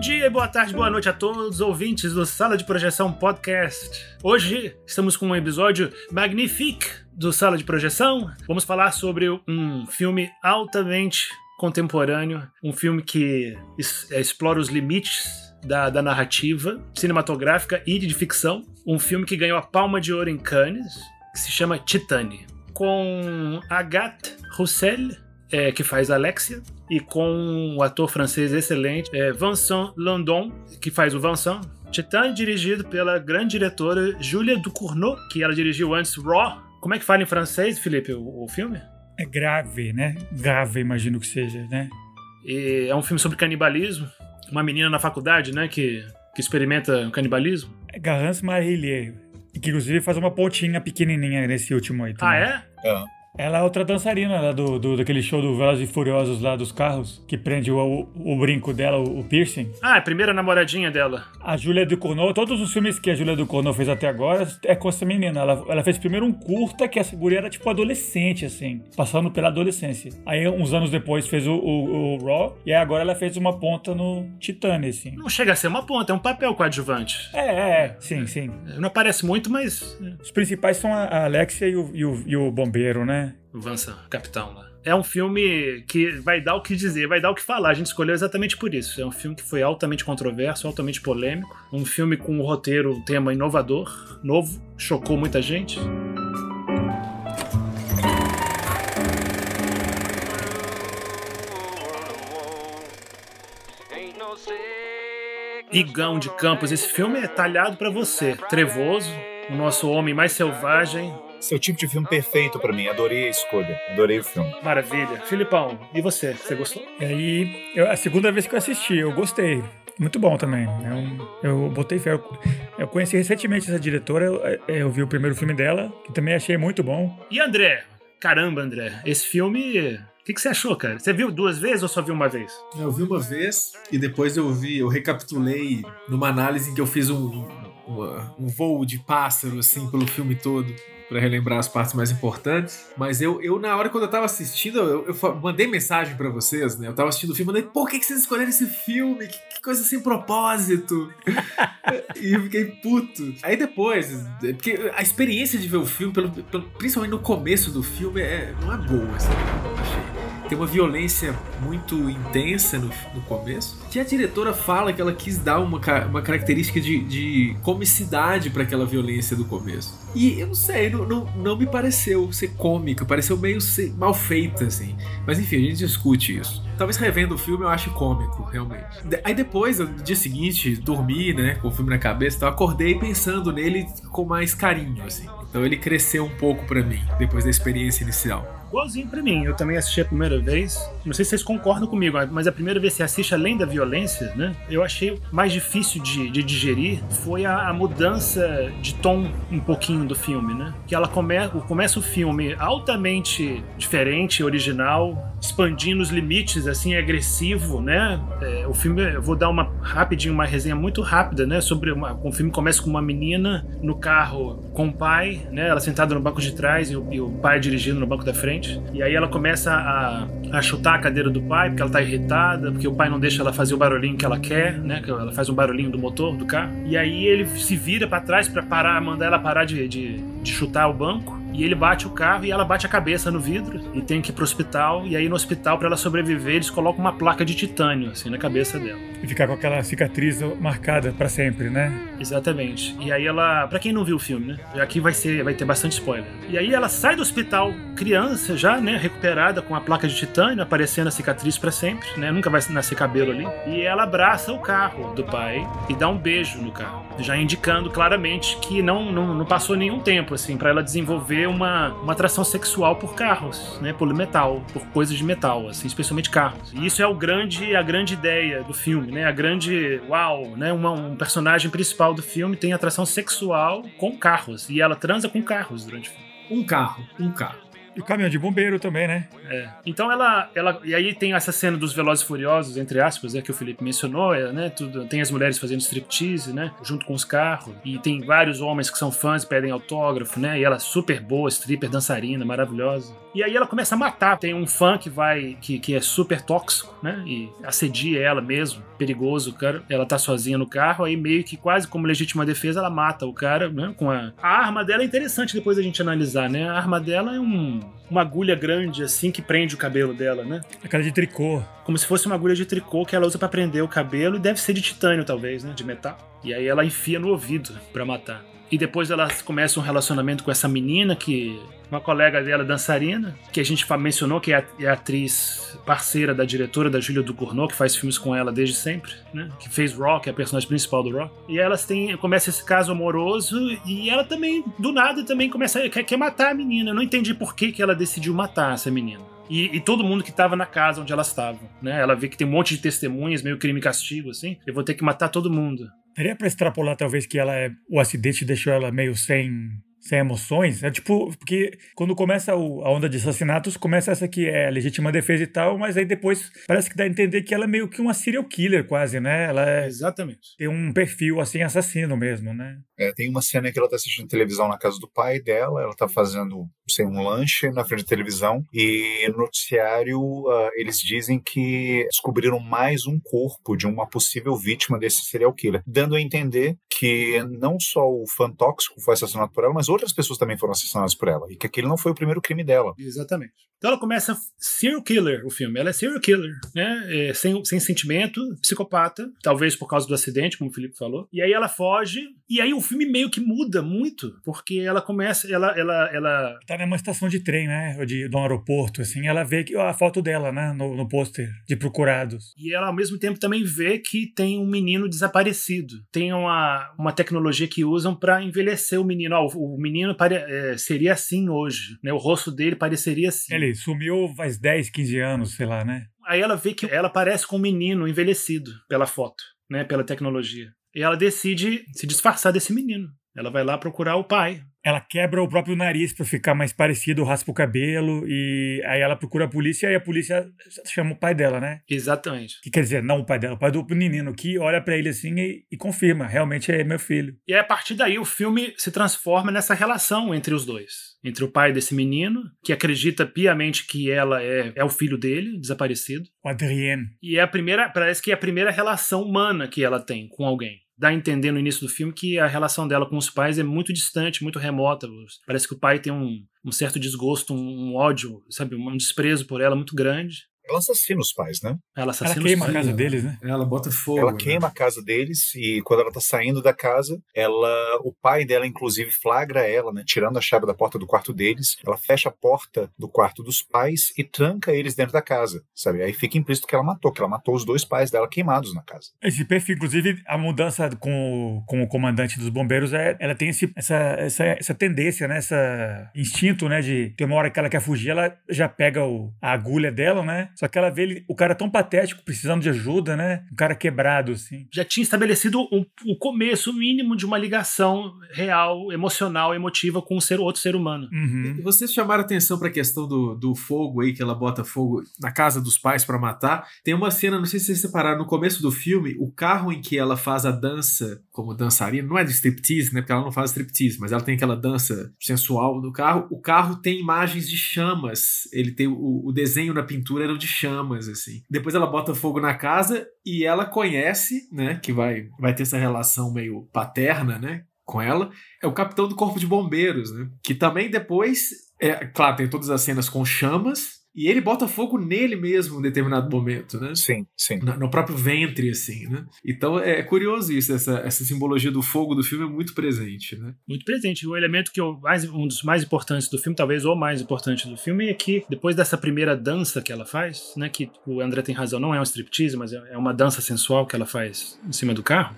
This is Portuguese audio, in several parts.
dia, boa tarde, boa noite a todos os ouvintes do Sala de Projeção Podcast. Hoje estamos com um episódio magnifique do Sala de Projeção. Vamos falar sobre um filme altamente contemporâneo, um filme que é, explora os limites da, da narrativa cinematográfica e de ficção. Um filme que ganhou a Palma de Ouro em Cannes, que se chama Titane, com Agathe Roussel, é, que faz Alexia, e com o ator francês excelente é, Vincent Landon, que faz o Vincent. Titane, dirigido pela grande diretora Julia Ducournau, que ela dirigiu antes Raw. Como é que fala em francês, Felipe, o, o filme? É grave, né? Grave, imagino que seja, né? E é um filme sobre canibalismo. Uma menina na faculdade, né, que, que experimenta o canibalismo. É Garance Marillier. Que inclusive faz uma pontinha pequenininha nesse último aí Ah, também. é? Ela é outra dançarina lá do, do, daquele show do Velozes e Furiosos lá dos carros, que prende o, o, o brinco dela, o, o piercing. Ah, é a primeira namoradinha dela. A Julia Ducournau, todos os filmes que a Julia Ducournau fez até agora é com essa menina. Ela, ela fez primeiro um curta que essa guria era tipo adolescente, assim, passando pela adolescência. Aí, uns anos depois, fez o, o, o Raw, e aí agora ela fez uma ponta no Titane, assim. Não chega a ser uma ponta, é um papel coadjuvante. É, é, é, sim, sim. Não aparece muito, mas. é, Os principais são a a Alexia e o, e o, e o bombeiro, né? O Vansa, capitão lá. É um filme que vai dar o que dizer, vai dar o que falar. A gente escolheu exatamente por isso. É um filme que foi altamente controverso, altamente polêmico. Um filme com um roteiro, um tema inovador, novo, chocou muita gente. Igão de Campos, esse filme é talhado pra você. Trevoso, o nosso homem mais selvagem. Esse é o tipo de filme perfeito pra mim. Adorei a escolha. Adorei o filme. Maravilha. Filipão, e você? Você gostou? E aí, eu- a segunda vez que eu assisti, eu gostei. Muito bom também. É um- eu botei fé. Eu, eu conheci recentemente essa diretora, eu, eu vi o primeiro filme dela, que também achei muito bom. E André? Caramba, André, esse filme. O que, que você achou, cara? Você viu duas vezes ou só viu uma vez? Eu vi uma vez e depois eu vi, eu recapitulei numa análise em que eu fiz um, uma- um voo de pássaro assim pelo filme todo pra relembrar as partes mais importantes. Mas eu, eu na hora quando eu tava assistindo, eu, eu mandei mensagem pra vocês, né? Eu tava assistindo o filme, mandei, por que, que vocês escolheram esse filme? Que, que coisa sem propósito! e eu fiquei puto. Aí depois, é porque a experiência de ver o filme, pelo, pelo- principalmente no começo do filme, é, não é boa, assim, achei. Tem uma violência muito intensa no, no começo. Que a diretora fala que ela quis dar uma, uma característica de, de comicidade para aquela violência do começo. E eu não sei, não, não, não me pareceu ser cômica, pareceu meio ser mal feita, assim. Mas enfim, a gente discute isso. Talvez revendo o filme eu ache cômico, realmente. Aí depois, no dia seguinte, dormi, né, com o filme na cabeça, então acordei pensando nele com mais carinho, assim. Então ele cresceu um pouco pra mim, depois da experiência inicial. Igualzinho pra mim. Eu também assisti a primeira vez. Não sei se vocês concordam comigo, mas a primeira vez que você assiste, além da violência, né? Eu achei mais difícil de, de digerir foi a, a mudança de tom um pouquinho do filme, né? Que ela come, começa o filme altamente diferente, original, expandindo os limites, assim, agressivo, né? É, o filme, eu vou dar uma rapidinho, uma resenha muito rápida, né? Sobre uma, o filme começa com uma menina no carro com o pai, né? Ela sentada no banco de trás e o, e o pai dirigindo no banco da frente. E aí ela começa a, a chutar a cadeira do pai porque ela tá irritada, porque o pai não deixa ela fazer o barulhinho que ela quer, né? Que ela faz um barulhinho do motor do carro. E aí ele se vira para trás para parar, mandar ela parar de, de, de chutar o banco. E ele bate o carro e ela bate a cabeça no vidro e tem que ir pro hospital. E aí no hospital, para ela sobreviver, eles colocam uma placa de titânio assim na cabeça dela. E ficar com aquela cicatriz marcada pra sempre, né? Exatamente. E aí ela, Pra quem não viu o filme, né? Aqui vai ser, vai ter bastante spoiler. E aí ela sai do hospital, criança já, né, recuperada com a placa de titânio, aparecendo a cicatriz pra sempre, né? Nunca vai nascer cabelo ali. E ela abraça o carro do pai e dá um beijo no carro, já indicando claramente que não não, não passou nenhum tempo assim para ela desenvolver uma, uma atração sexual por carros, né, por metal, por coisas de metal, assim, especialmente carros. E isso é o grande a grande ideia do filme, né? A grande uau, né? Uma, um personagem principal do filme tem atração sexual com carros e ela transa com carros durante o filme. Um carro, um carro. E o caminhão de bombeiro também, né? É. Então ela, ela. E aí tem essa cena dos Velozes Furiosos, entre aspas, é, que o Felipe mencionou, é, né? Tudo, tem as mulheres fazendo striptease, né? Junto com os carros. E tem vários homens que são fãs pedem autógrafo, né? E ela super boa, stripper, dançarina, maravilhosa. E aí ela começa a matar. Tem um fã que vai. que, que é super tóxico, né? E assedia ela mesmo. Perigoso, cara. Ela tá sozinha no carro, aí meio que quase como legítima defesa, ela mata o cara, né? Com a. A arma dela é interessante depois a gente analisar, né? A arma dela é um, uma agulha grande, assim, que prende o cabelo dela, né? Aquela de tricô. Como se fosse uma agulha de tricô que ela usa pra prender o cabelo e deve ser de titânio, talvez, né? De metal. E aí ela enfia no ouvido pra matar. E depois elas começam um relacionamento com essa menina que. Uma colega dela, dançarina, que a gente mencionou que é é atriz parceira da diretora da Júlia Ducournau, que faz filmes com ela desde sempre, né? Que fez Rock, é a personagem principal do Rock. E elas têm. Começa esse caso amoroso e ela também, do nada, também começa. Quer, quer matar a menina. Eu não entendi por que, que ela decidiu matar essa menina. E, e todo mundo que tava na casa onde elas estavam, né? Ela vê que tem um monte de testemunhas, meio crime e castigo, assim. Eu vou ter que matar todo mundo. Daria pra extrapolar, talvez, que ela é, o acidente deixou ela meio sem, sem emoções? É tipo, porque quando começa o- a onda de assassinatos, começa essa que é legítima defesa e tal, mas aí depois parece que dá a entender que ela é meio que uma serial killer, quase, né? Ela é- Exatamente. tem um perfil, assim, assassino mesmo, né? É, tem uma cena que ela tá assistindo televisão na casa do pai dela, ela tá fazendo, sei, um lanche na frente da televisão, e no noticiário ah, eles dizem que descobriram mais um corpo de uma possível vítima desse serial killer, dando a entender que não só o fã tóxico foi assassinado por ela, mas outras pessoas também foram assassinadas por ela, e que aquele não foi o primeiro crime dela. Exatamente. Então ela começa serial killer, o filme. Ela é serial killer, né? É, sem, sem sentimento, psicopata, talvez por causa do acidente, como o Felipe falou. E aí ela foge, e aí o filme meio que muda muito, porque ela começa, ela, ela, ela Tá numa estação de trem, né? Ou de, de um aeroporto, assim, ela vê que, a foto dela, né? No, no pôster de procurados. E ela, ao mesmo tempo, também vê que tem um menino desaparecido. Tem uma, uma tecnologia que usam para envelhecer o menino. Ó, o, o menino pare- é, seria assim hoje, né? O rosto dele pareceria assim. Ele sumiu faz 10, 15 anos, sei lá, né? Aí ela vê que ela parece com um menino envelhecido pela foto, né? Pela tecnologia. E ela decide se disfarçar desse menino. Ela vai lá procurar o pai. Ela quebra o próprio nariz pra ficar mais parecido, raspa o cabelo e aí ela procura a polícia e a polícia chama o pai dela, né? Exatamente. Que quer dizer, não o pai dela, o pai do menino que olha pra ele assim e, e confirma, realmente é meu filho. E aí, a partir daí o filme se transforma nessa relação entre os dois. Entre o pai desse menino, que acredita piamente que ela é, é o filho dele, desaparecido. O Adrien. E é a primeira, parece que é a primeira relação humana que ela tem com alguém. Dá a entender no início do filme que a relação dela com os pais é muito distante, muito remota. Parece que o pai tem um, um certo desgosto, um, um ódio, sabe, um desprezo por ela muito grande. Ela assassina os pais, né? Ela Ela assassina queima a os pais. casa deles, né? Ela bota fogo. Ela né? queima a casa deles e quando ela tá saindo da casa, ela, o pai dela inclusive flagra ela, né, tirando a chave da porta do quarto deles. Ela fecha a porta do quarto dos pais e tranca eles dentro da casa, sabe? Aí fica implícito que ela matou, que ela matou os dois pais dela queimados na casa. Esse perfil, inclusive, a mudança com o, com o comandante dos bombeiros, é, ela tem esse, essa, essa, essa tendência, né? Essa instinto, né? De ter uma hora que ela quer fugir, ela já pega o, a agulha dela, né? Só que ela vê ele, o cara tão patético, precisando de ajuda, né? Um cara quebrado, assim. já tinha estabelecido o, o começo mínimo de uma ligação real, emocional, emotiva com um ser, outro ser humano. Uhum. E vocês chamaram atenção para a questão do, do fogo aí, que ela bota fogo na casa dos pais para matar. Tem uma cena, não sei se vocês separaram, no começo do filme, o carro em que ela faz a dança como dançarina, não é de striptease, né? Porque ela não faz striptease, mas ela tem aquela dança sensual no carro. O carro tem imagens de chamas. Ele tem o, o desenho na pintura era de chamas, assim. Depois ela bota fogo na casa e ela conhece, né? Que vai, vai ter essa relação meio paterna, né? Com ela, é o capitão do corpo de bombeiros, né? Que também depois, é, claro, tem todas as cenas com chamas, e ele bota fogo nele mesmo em determinado momento, né? Sim, sim. No, no próprio ventre, assim, né? Então é curioso isso, essa, essa simbologia do fogo do filme é muito presente, né? Muito presente. O elemento que eu, mais, um dos mais importantes do filme, talvez o mais importante do filme, é que depois dessa primeira dança que ela faz, né? Que o André tem razão, não é um striptease, mas é é uma dança sensual que ela faz em cima do carro.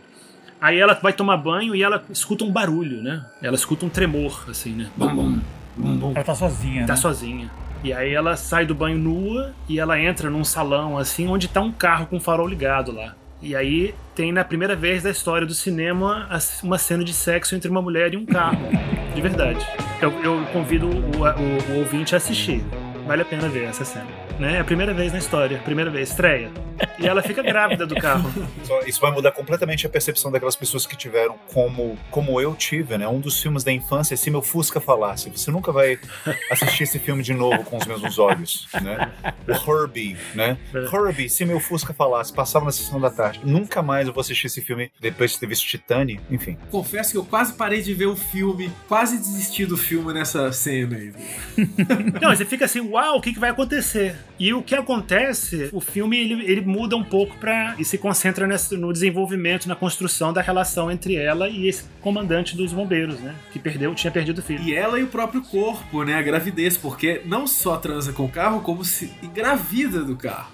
Aí ela vai tomar banho e ela escuta um barulho, né? Ela escuta um tremor, assim, né? Bum, bum, bum, bum. Ela tá sozinha, Tá né? sozinha. E aí ela sai do banho nua e ela entra num salão assim onde tá um carro com farol ligado lá. E aí tem na primeira vez da história do cinema uma cena de sexo entre uma mulher e um carro. De verdade. Eu, eu convido o, o, o ouvinte a assistir. Vale a pena ver essa cena. Né? É a primeira vez na história, primeira vez, estreia. E ela fica grávida do carro. Isso vai mudar completamente a percepção daquelas pessoas que tiveram como, como eu tive, né? Um dos filmes da infância, se meu Fusca falasse. Você nunca vai assistir esse filme de novo com os mesmos olhos, né? O Herbie, né? Herbie, se meu Fusca falasse, passava na sessão da tarde. Nunca mais eu vou assistir esse filme depois de ter visto Titane, enfim. Confesso que eu quase parei de ver o filme, quase desisti do filme nessa cena aí. Não, você fica assim, uau, o que, que vai acontecer? E o que acontece, o filme ele, ele muda um pouco para e se concentra nesse, no desenvolvimento, na construção da relação entre ela e esse comandante dos bombeiros, né? Que perdeu, tinha perdido o filho. E ela e o próprio corpo, né? A gravidez, porque não só transa com o carro, como se engravida do carro.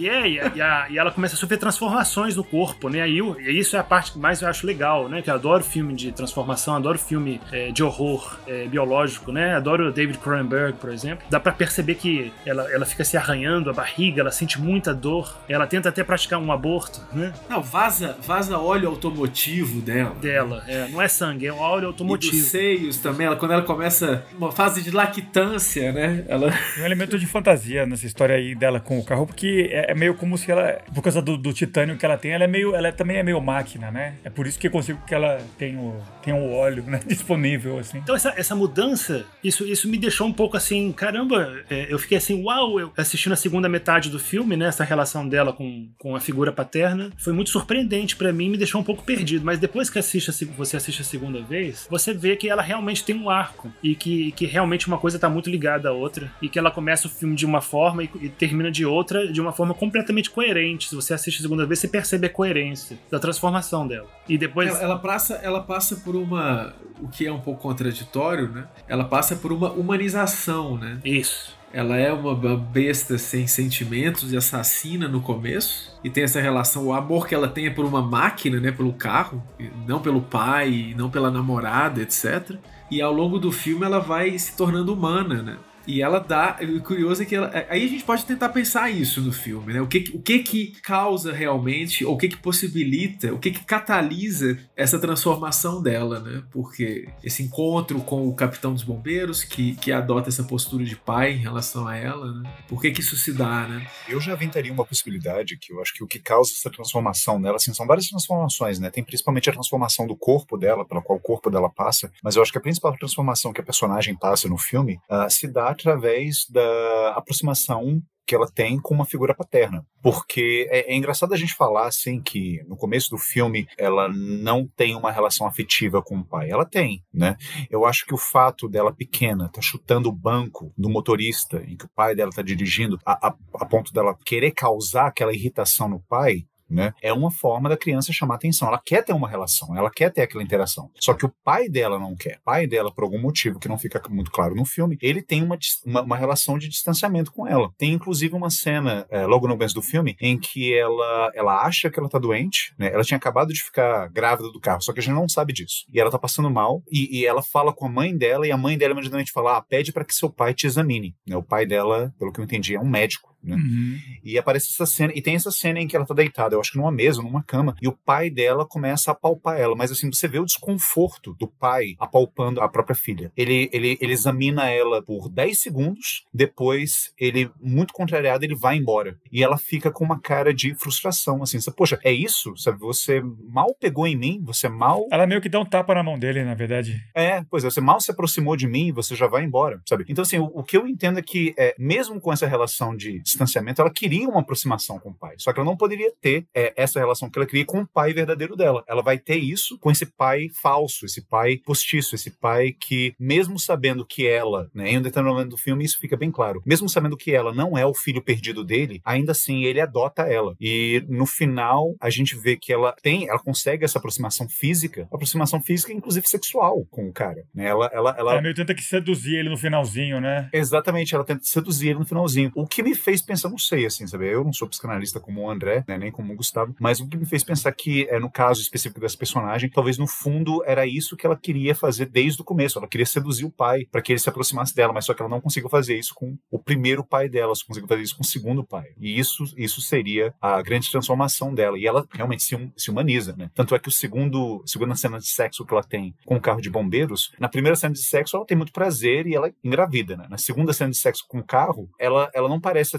E, é, e, a, e, ela começa a sofrer transformações no corpo, né? E, e, isso é a parte que mais eu acho legal, né? Que eu adoro filme de transformação, adoro filme é, de horror é, biológico, né? Adoro David Cronenberg, por exemplo. Dá para perceber que ela, ela fica se arranhando a barriga, ela sente muita dor, ela tenta até praticar um aborto, né? Não, vaza, vaza óleo automotivo dela. Dela, é, não é sangue, é óleo automotivo. E dos seios também, ela, quando ela começa uma fase de lactância, né? Ela... Tem um elemento de fantasia nessa história aí dela com o carro, porque é, é meio como se ela, por causa do, do, titânio que ela tem, ela é meio, ela também é meio máquina, né? É por isso que eu consigo que ela tem o, tem o óleo né, disponível, assim. Então essa, essa mudança, isso, isso me deixou um pouco assim, caramba, é, eu fiquei assim, uau, eu assistindo a segunda metade do filme, né? Essa relação dela com, com a figura paterna, foi muito surpreendente para mim, me deixou um pouco perdido. Mas depois que assiste, você assiste a segunda vez, você vê que ela realmente tem um arco e que, que realmente uma coisa tá muito ligada à outra e que ela começa o filme de uma forma e, e termina de outra de uma forma completamente coerente. Se você assiste a segunda vez, você percebe a coerência da transformação dela. E depois. Ela, ela, passa, ela passa por uma. O que é um pouco contraditório, né? Ela passa por uma humanização, né? Isso. Ela é uma besta sem sentimentos e assassina no começo. E tem essa relação, o amor que ela tem é por uma máquina, né? Pelo carro, não pelo pai, não pela namorada, etc. E ao longo do filme ela vai se tornando humana, né? E ela dá. O curioso é que ela, é, aí a gente pode tentar pensar isso no filme, né? O que, o que que causa realmente, ou o que que possibilita, o que que catalisa essa transformação dela, né? Porque esse encontro com o capitão dos bombeiros, que, que adota essa postura de pai em relação a ela, né? Por que que isso se dá, né? Eu já aventaria uma possibilidade que eu acho que o que causa essa transformação nela, assim, são várias transformações, né? Tem principalmente a transformação do corpo dela, pela qual o corpo dela passa, mas eu acho que a principal transformação que a personagem passa no filme uh, se dá através da aproximação que ela tem com uma figura paterna. Porque é, é, engraçado a gente falar assim que no começo do filme ela não tem uma relação afetiva com o pai. Ela tem, né? Eu acho que o fato dela pequena tá chutando o banco do motorista em que o pai dela tá dirigindo a, a, a ponto dela querer causar aquela irritação no pai, né? É uma forma da criança chamar atenção. Ela quer ter uma relação, ela quer ter aquela interação. Só que o pai dela não quer. O pai dela, por algum motivo que não fica muito claro no filme, ele tem uma, uma, uma relação de distanciamento com ela. Tem inclusive uma cena, é, logo no começo do filme, em que ela, ela acha que ela tá doente, né? Ela tinha acabado de ficar grávida do carro, só que a gente não sabe disso. E ela tá passando mal, e, e ela fala com a mãe dela, e a mãe dela imediatamente fala: ah, pede para que seu pai te examine. Né? O pai dela, pelo que eu entendi, é um médico. Né? Uhum. E aparece essa cena, e tem essa cena em que ela tá deitada, eu acho que numa mesa, numa cama, e o pai dela começa a apalpar ela, mas assim, você vê o desconforto do pai apalpando a própria filha. Ele, ele, ele examina ela por 10 segundos, depois ele, muito contrariado, ele vai embora. E ela fica com uma cara de frustração, assim, você, poxa, é isso? Sabe, você mal pegou em mim, você mal... Ela meio que dá um tapa na mão dele, na verdade. É, pois é, você mal se aproximou de mim, você já vai embora, sabe? Então, assim, o, o que eu entendo é que, é, mesmo com essa relação de distanciamento, ela queria uma aproximação com o pai. Só que ela não poderia ter é, essa relação que ela queria com o pai verdadeiro dela. Ela vai ter isso com esse pai falso, esse pai postiço, esse pai que, mesmo sabendo que ela, né, em um determinado momento do filme, isso fica bem claro, mesmo sabendo que ela não é o filho perdido dele, ainda assim ele adota ela. E no final, a gente vê que ela tem, ela consegue essa aproximação física, aproximação física, inclusive sexual, com o cara. Né? Ela, ela, ela... ela meio tenta que seduzir ele no finalzinho, né? Exatamente, ela tenta seduzir ele no finalzinho. O que me fez fez pensar, não sei, assim, sabe? Eu não sou psicanalista como o André, né, nem como o Gustavo, mas o que me fez pensar que, é, no caso específico dessa personagem, talvez no fundo era isso que ela queria fazer desde o começo. Ela queria seduzir o pai para que ele se aproximasse dela, mas só que ela não conseguiu fazer isso com o primeiro pai dela, só conseguiu fazer isso com o segundo pai. E isso, isso seria a grande transformação dela. E ela realmente se, se humaniza, né? Tanto é que o segundo, segunda cena de sexo que ela tem com o carro de bombeiros, na primeira cena de sexo ela tem muito prazer e ela engravida, né? Na segunda cena de sexo com o carro, ela, ela não parece.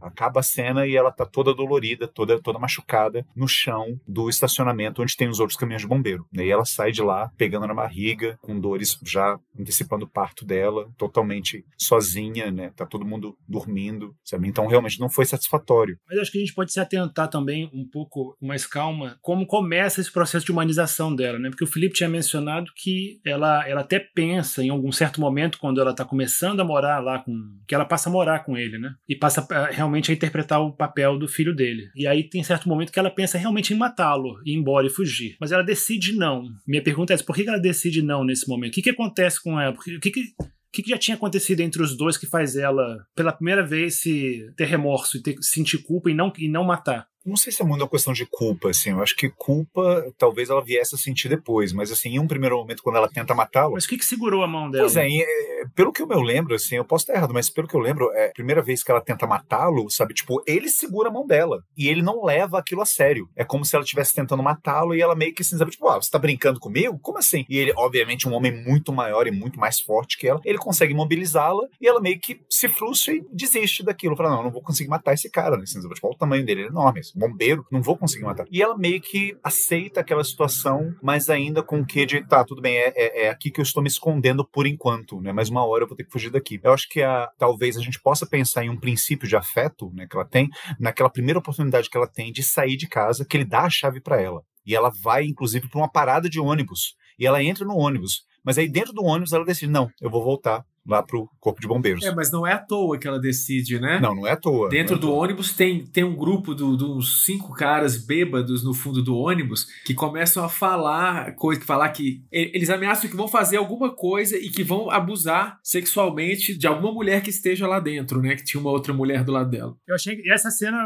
Acaba a cena e ela tá toda dolorida, toda, toda machucada no chão do estacionamento onde tem os outros caminhões de bombeiro. Né? E ela sai de lá pegando na barriga, com dores já antecipando o parto dela, totalmente sozinha, né? Tá todo mundo dormindo, sabe? Então realmente não foi satisfatório. Mas acho que a gente pode se atentar também um pouco com mais calma como começa esse processo de humanização dela, né? Porque o Felipe tinha mencionado que ela, ela até pensa em algum certo momento quando ela tá começando a morar lá com que ela passa a morar com ele, né? E passa realmente a interpretar o papel do filho dele. E aí tem certo momento que ela pensa realmente em matá-lo, ir embora e fugir. Mas ela decide não. Minha pergunta é: por que ela decide não nesse momento? O que, que acontece com ela? O que, que, o que, já tinha acontecido entre os dois que faz ela, pela primeira vez, se ter remorso e ter, sentir culpa e não, e não matar? Não sei se é muito uma questão de culpa, assim. Eu acho que culpa talvez ela viesse a sentir depois, mas assim, em um primeiro momento, quando ela tenta matá-lo. Mas o que, que segurou a mão dela? Pois é, é, pelo que eu me lembro, assim, eu posso estar errado, mas pelo que eu lembro, é a primeira vez que ela tenta matá-lo, sabe? Tipo, ele segura a mão dela. E ele não leva aquilo a sério. É como se ela estivesse tentando matá-lo e ela meio que assim, sabe? Tipo, ah, você tá brincando comigo? Como assim? E ele, obviamente, um homem muito maior e muito mais forte que ela, ele consegue mobilizá-la e ela meio que se frustra e desiste daquilo. Fala, não, eu não vou conseguir matar esse cara, né? Assim, tipo, olha o tamanho dele, ele é enorme. Esse bombeiro, não vou conseguir matar. E ela meio que aceita aquela situação, mas ainda com o que de, tá, tudo bem, é, é, é, aqui que eu estou me escondendo por enquanto, né? Mas uma hora eu vou ter que fugir daqui. Eu acho que a, talvez a gente possa pensar em um princípio de afeto, né, que ela tem, naquela primeira oportunidade que ela tem de sair de casa, que ele dá a chave para ela. E ela vai, inclusive, para uma parada de ônibus. E ela entra no ônibus. Mas aí dentro do ônibus ela decide, não, eu vou voltar lá pro Corpo de Bombeiros. É, mas não é à toa que ela decide, né? Não, não é à toa. Dentro é do toa. ônibus tem, tem um grupo de uns cinco caras bêbados no fundo do ônibus que começam a falar, coisa que falar que eles ameaçam que vão fazer alguma coisa e que vão abusar sexualmente de alguma mulher que esteja lá dentro, né? Que tinha uma outra mulher do lado dela. Eu achei essa cena,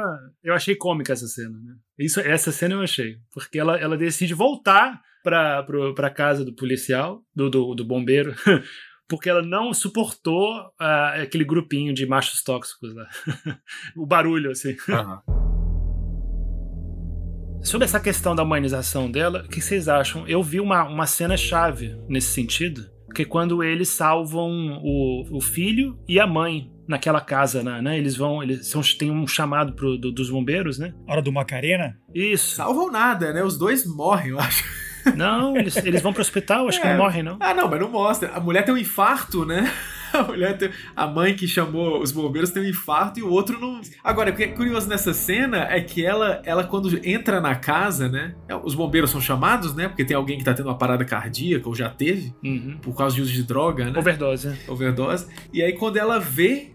eu achei cômica essa cena, né? Isso, essa cena eu achei, porque ela, ela decide voltar para pra casa do policial, do, do, do bombeiro, porque ela não suportou uh, aquele grupinho de machos tóxicos lá. o barulho, assim. Uhum. Sobre essa questão da humanização dela, o que vocês acham? Eu vi uma, uma cena chave nesse sentido, que é quando eles salvam o, o filho e a mãe naquela casa, né? né? Eles vão, eles são, tem um chamado pro, do, dos bombeiros, né? Hora do Macarena? Isso. Salvam nada, né? Os dois morrem, eu acho. Não, eles, eles vão pro hospital, acho é. que não é. morrem, não. Ah, não, mas não mostra. A mulher tem um infarto, né? A mulher tem, a mãe que chamou os bombeiros tem um infarto e o outro não. Agora, o que é curioso nessa cena é que ela, ela quando entra na casa, né? É, os bombeiros são chamados, né? Porque tem alguém que tá tendo uma parada cardíaca ou já teve, uhum. por causa de uso de droga, né? Overdose. Overdose. E aí, quando ela vê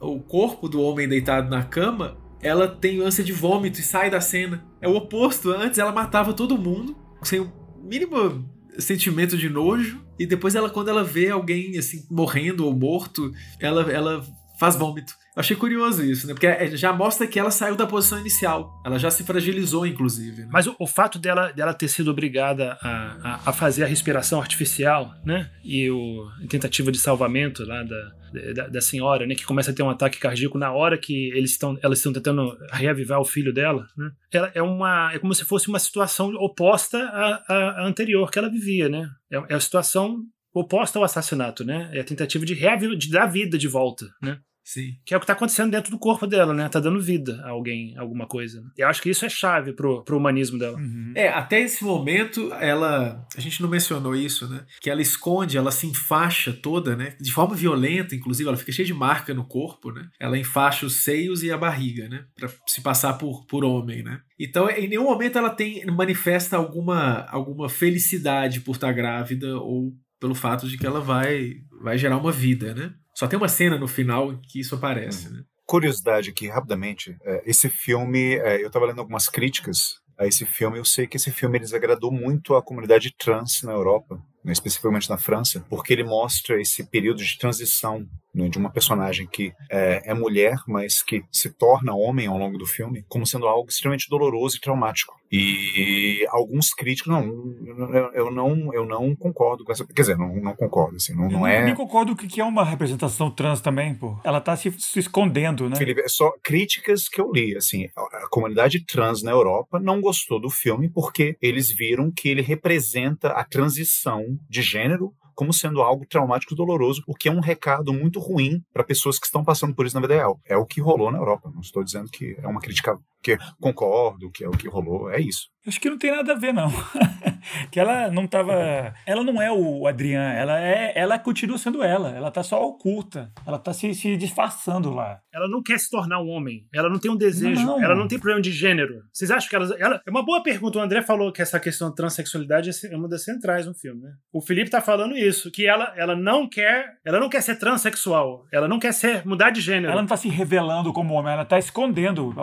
o corpo do homem deitado na cama, ela tem ânsia de vômito e sai da cena. É o oposto. Antes ela matava todo mundo sem mínimo sentimento de nojo. E depois ela, quando ela vê alguém assim morrendo ou morto, ela, ela faz vômito. Achei curioso isso, né? Porque é, já mostra que ela saiu da posição inicial. Ela já se fragilizou, inclusive. Né? Mas o, o, fato dela, dela ter sido obrigada a, a, a, fazer a respiração artificial, né? E o, a tentativa de salvamento lá da, da, da, senhora, né? Que começa a ter um ataque cardíaco na hora que eles estão, elas estão tentando reavivar o filho dela, né? Ela é uma, é como se fosse uma situação oposta à, à, à anterior que ela vivia, né? É, é a situação oposta ao assassinato, né? É a tentativa de, reavivar, de dar vida de volta, né? Sim. Que é o que está acontecendo dentro do corpo dela, né? Tá dando vida a alguém, alguma coisa. Né? Eu acho que isso é chave pro, pro humanismo dela. Uhum. É, até esse momento, ela. A gente não mencionou isso, né? Que ela esconde, ela se enfaixa toda, né? De forma violenta, inclusive, ela fica cheia de marca no corpo, né? Ela enfaixa os seios e a barriga, né? Pra se passar por, por homem, né? Então, em nenhum momento ela tem manifesta alguma, alguma felicidade por estar grávida ou pelo fato de que ela vai, vai gerar uma vida, né? Só tem uma cena no final que isso aparece, hum. né? Curiosidade aqui, rapidamente. É, esse filme, é, eu estava lendo algumas críticas a esse filme. Eu sei que esse filme desagradou muito a comunidade trans na Europa, né, especificamente na França, porque ele mostra esse período de transição né, de uma personagem que é, é, mulher, mas que se torna homem ao longo do filme, como sendo algo extremamente doloroso e traumático. E alguns críticos, não, eu, eu não, eu não concordo com essa. Quer dizer, não, não concordo, assim, não, não eu é. nem concordo que, que é uma representação trans também, pô. Ela tá se, se escondendo, né? Felipe, é só críticas que eu li, assim, a comunidade trans na Europa não gostou do filme porque eles viram que ele representa a transição de gênero como sendo algo traumático e doloroso, o que é um recado muito ruim para pessoas que estão passando por isso na vida real. É o que rolou na Europa. Não estou dizendo que é uma crítica que concordo, que é o que rolou, é isso. Acho que não tem nada a ver, não. que ela não tava. Ela não é o Adrian, ela é. Ela continua sendo ela. Ela tá só oculta. Ela tá se, se disfarçando lá. Ela não quer se tornar um homem. Ela não tem um desejo. Não. Ela não tem problema de gênero. Vocês acham que ela, ela. É uma boa pergunta. O André falou que essa questão da transexualidade é uma das centrais no filme, né? O Felipe tá falando isso. Que ela, ela não quer. Ela não quer ser transexual. Ela não quer ser mudar de gênero. Ela não tá se revelando como homem, ela tá escondendo.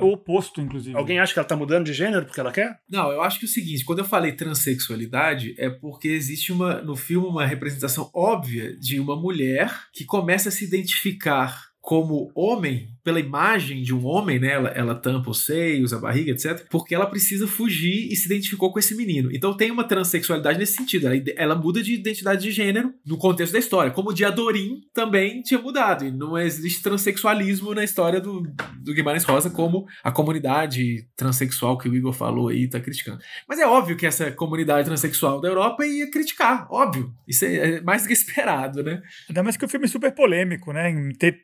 O oposto, inclusive. Alguém acha que ela tá mudando de gênero porque ela quer? Não, eu acho que é o seguinte, quando eu falei transexualidade, é porque existe uma no filme uma representação óbvia de uma mulher que começa a se identificar como homem pela imagem de um homem, né? Ela, ela tampa os seios, a barriga, etc. Porque ela precisa fugir e se identificou com esse menino. Então tem uma transexualidade nesse sentido. Ela, ela muda de identidade de gênero no contexto da história. Como o Diadorim também tinha mudado. E não existe transexualismo na história do, do Guimarães Rosa, como a comunidade transexual que o Igor falou aí tá criticando. Mas é óbvio que essa comunidade transexual da Europa ia criticar, óbvio. Isso é, é mais do que esperado, né? Ainda mais que o filme é super polêmico, né?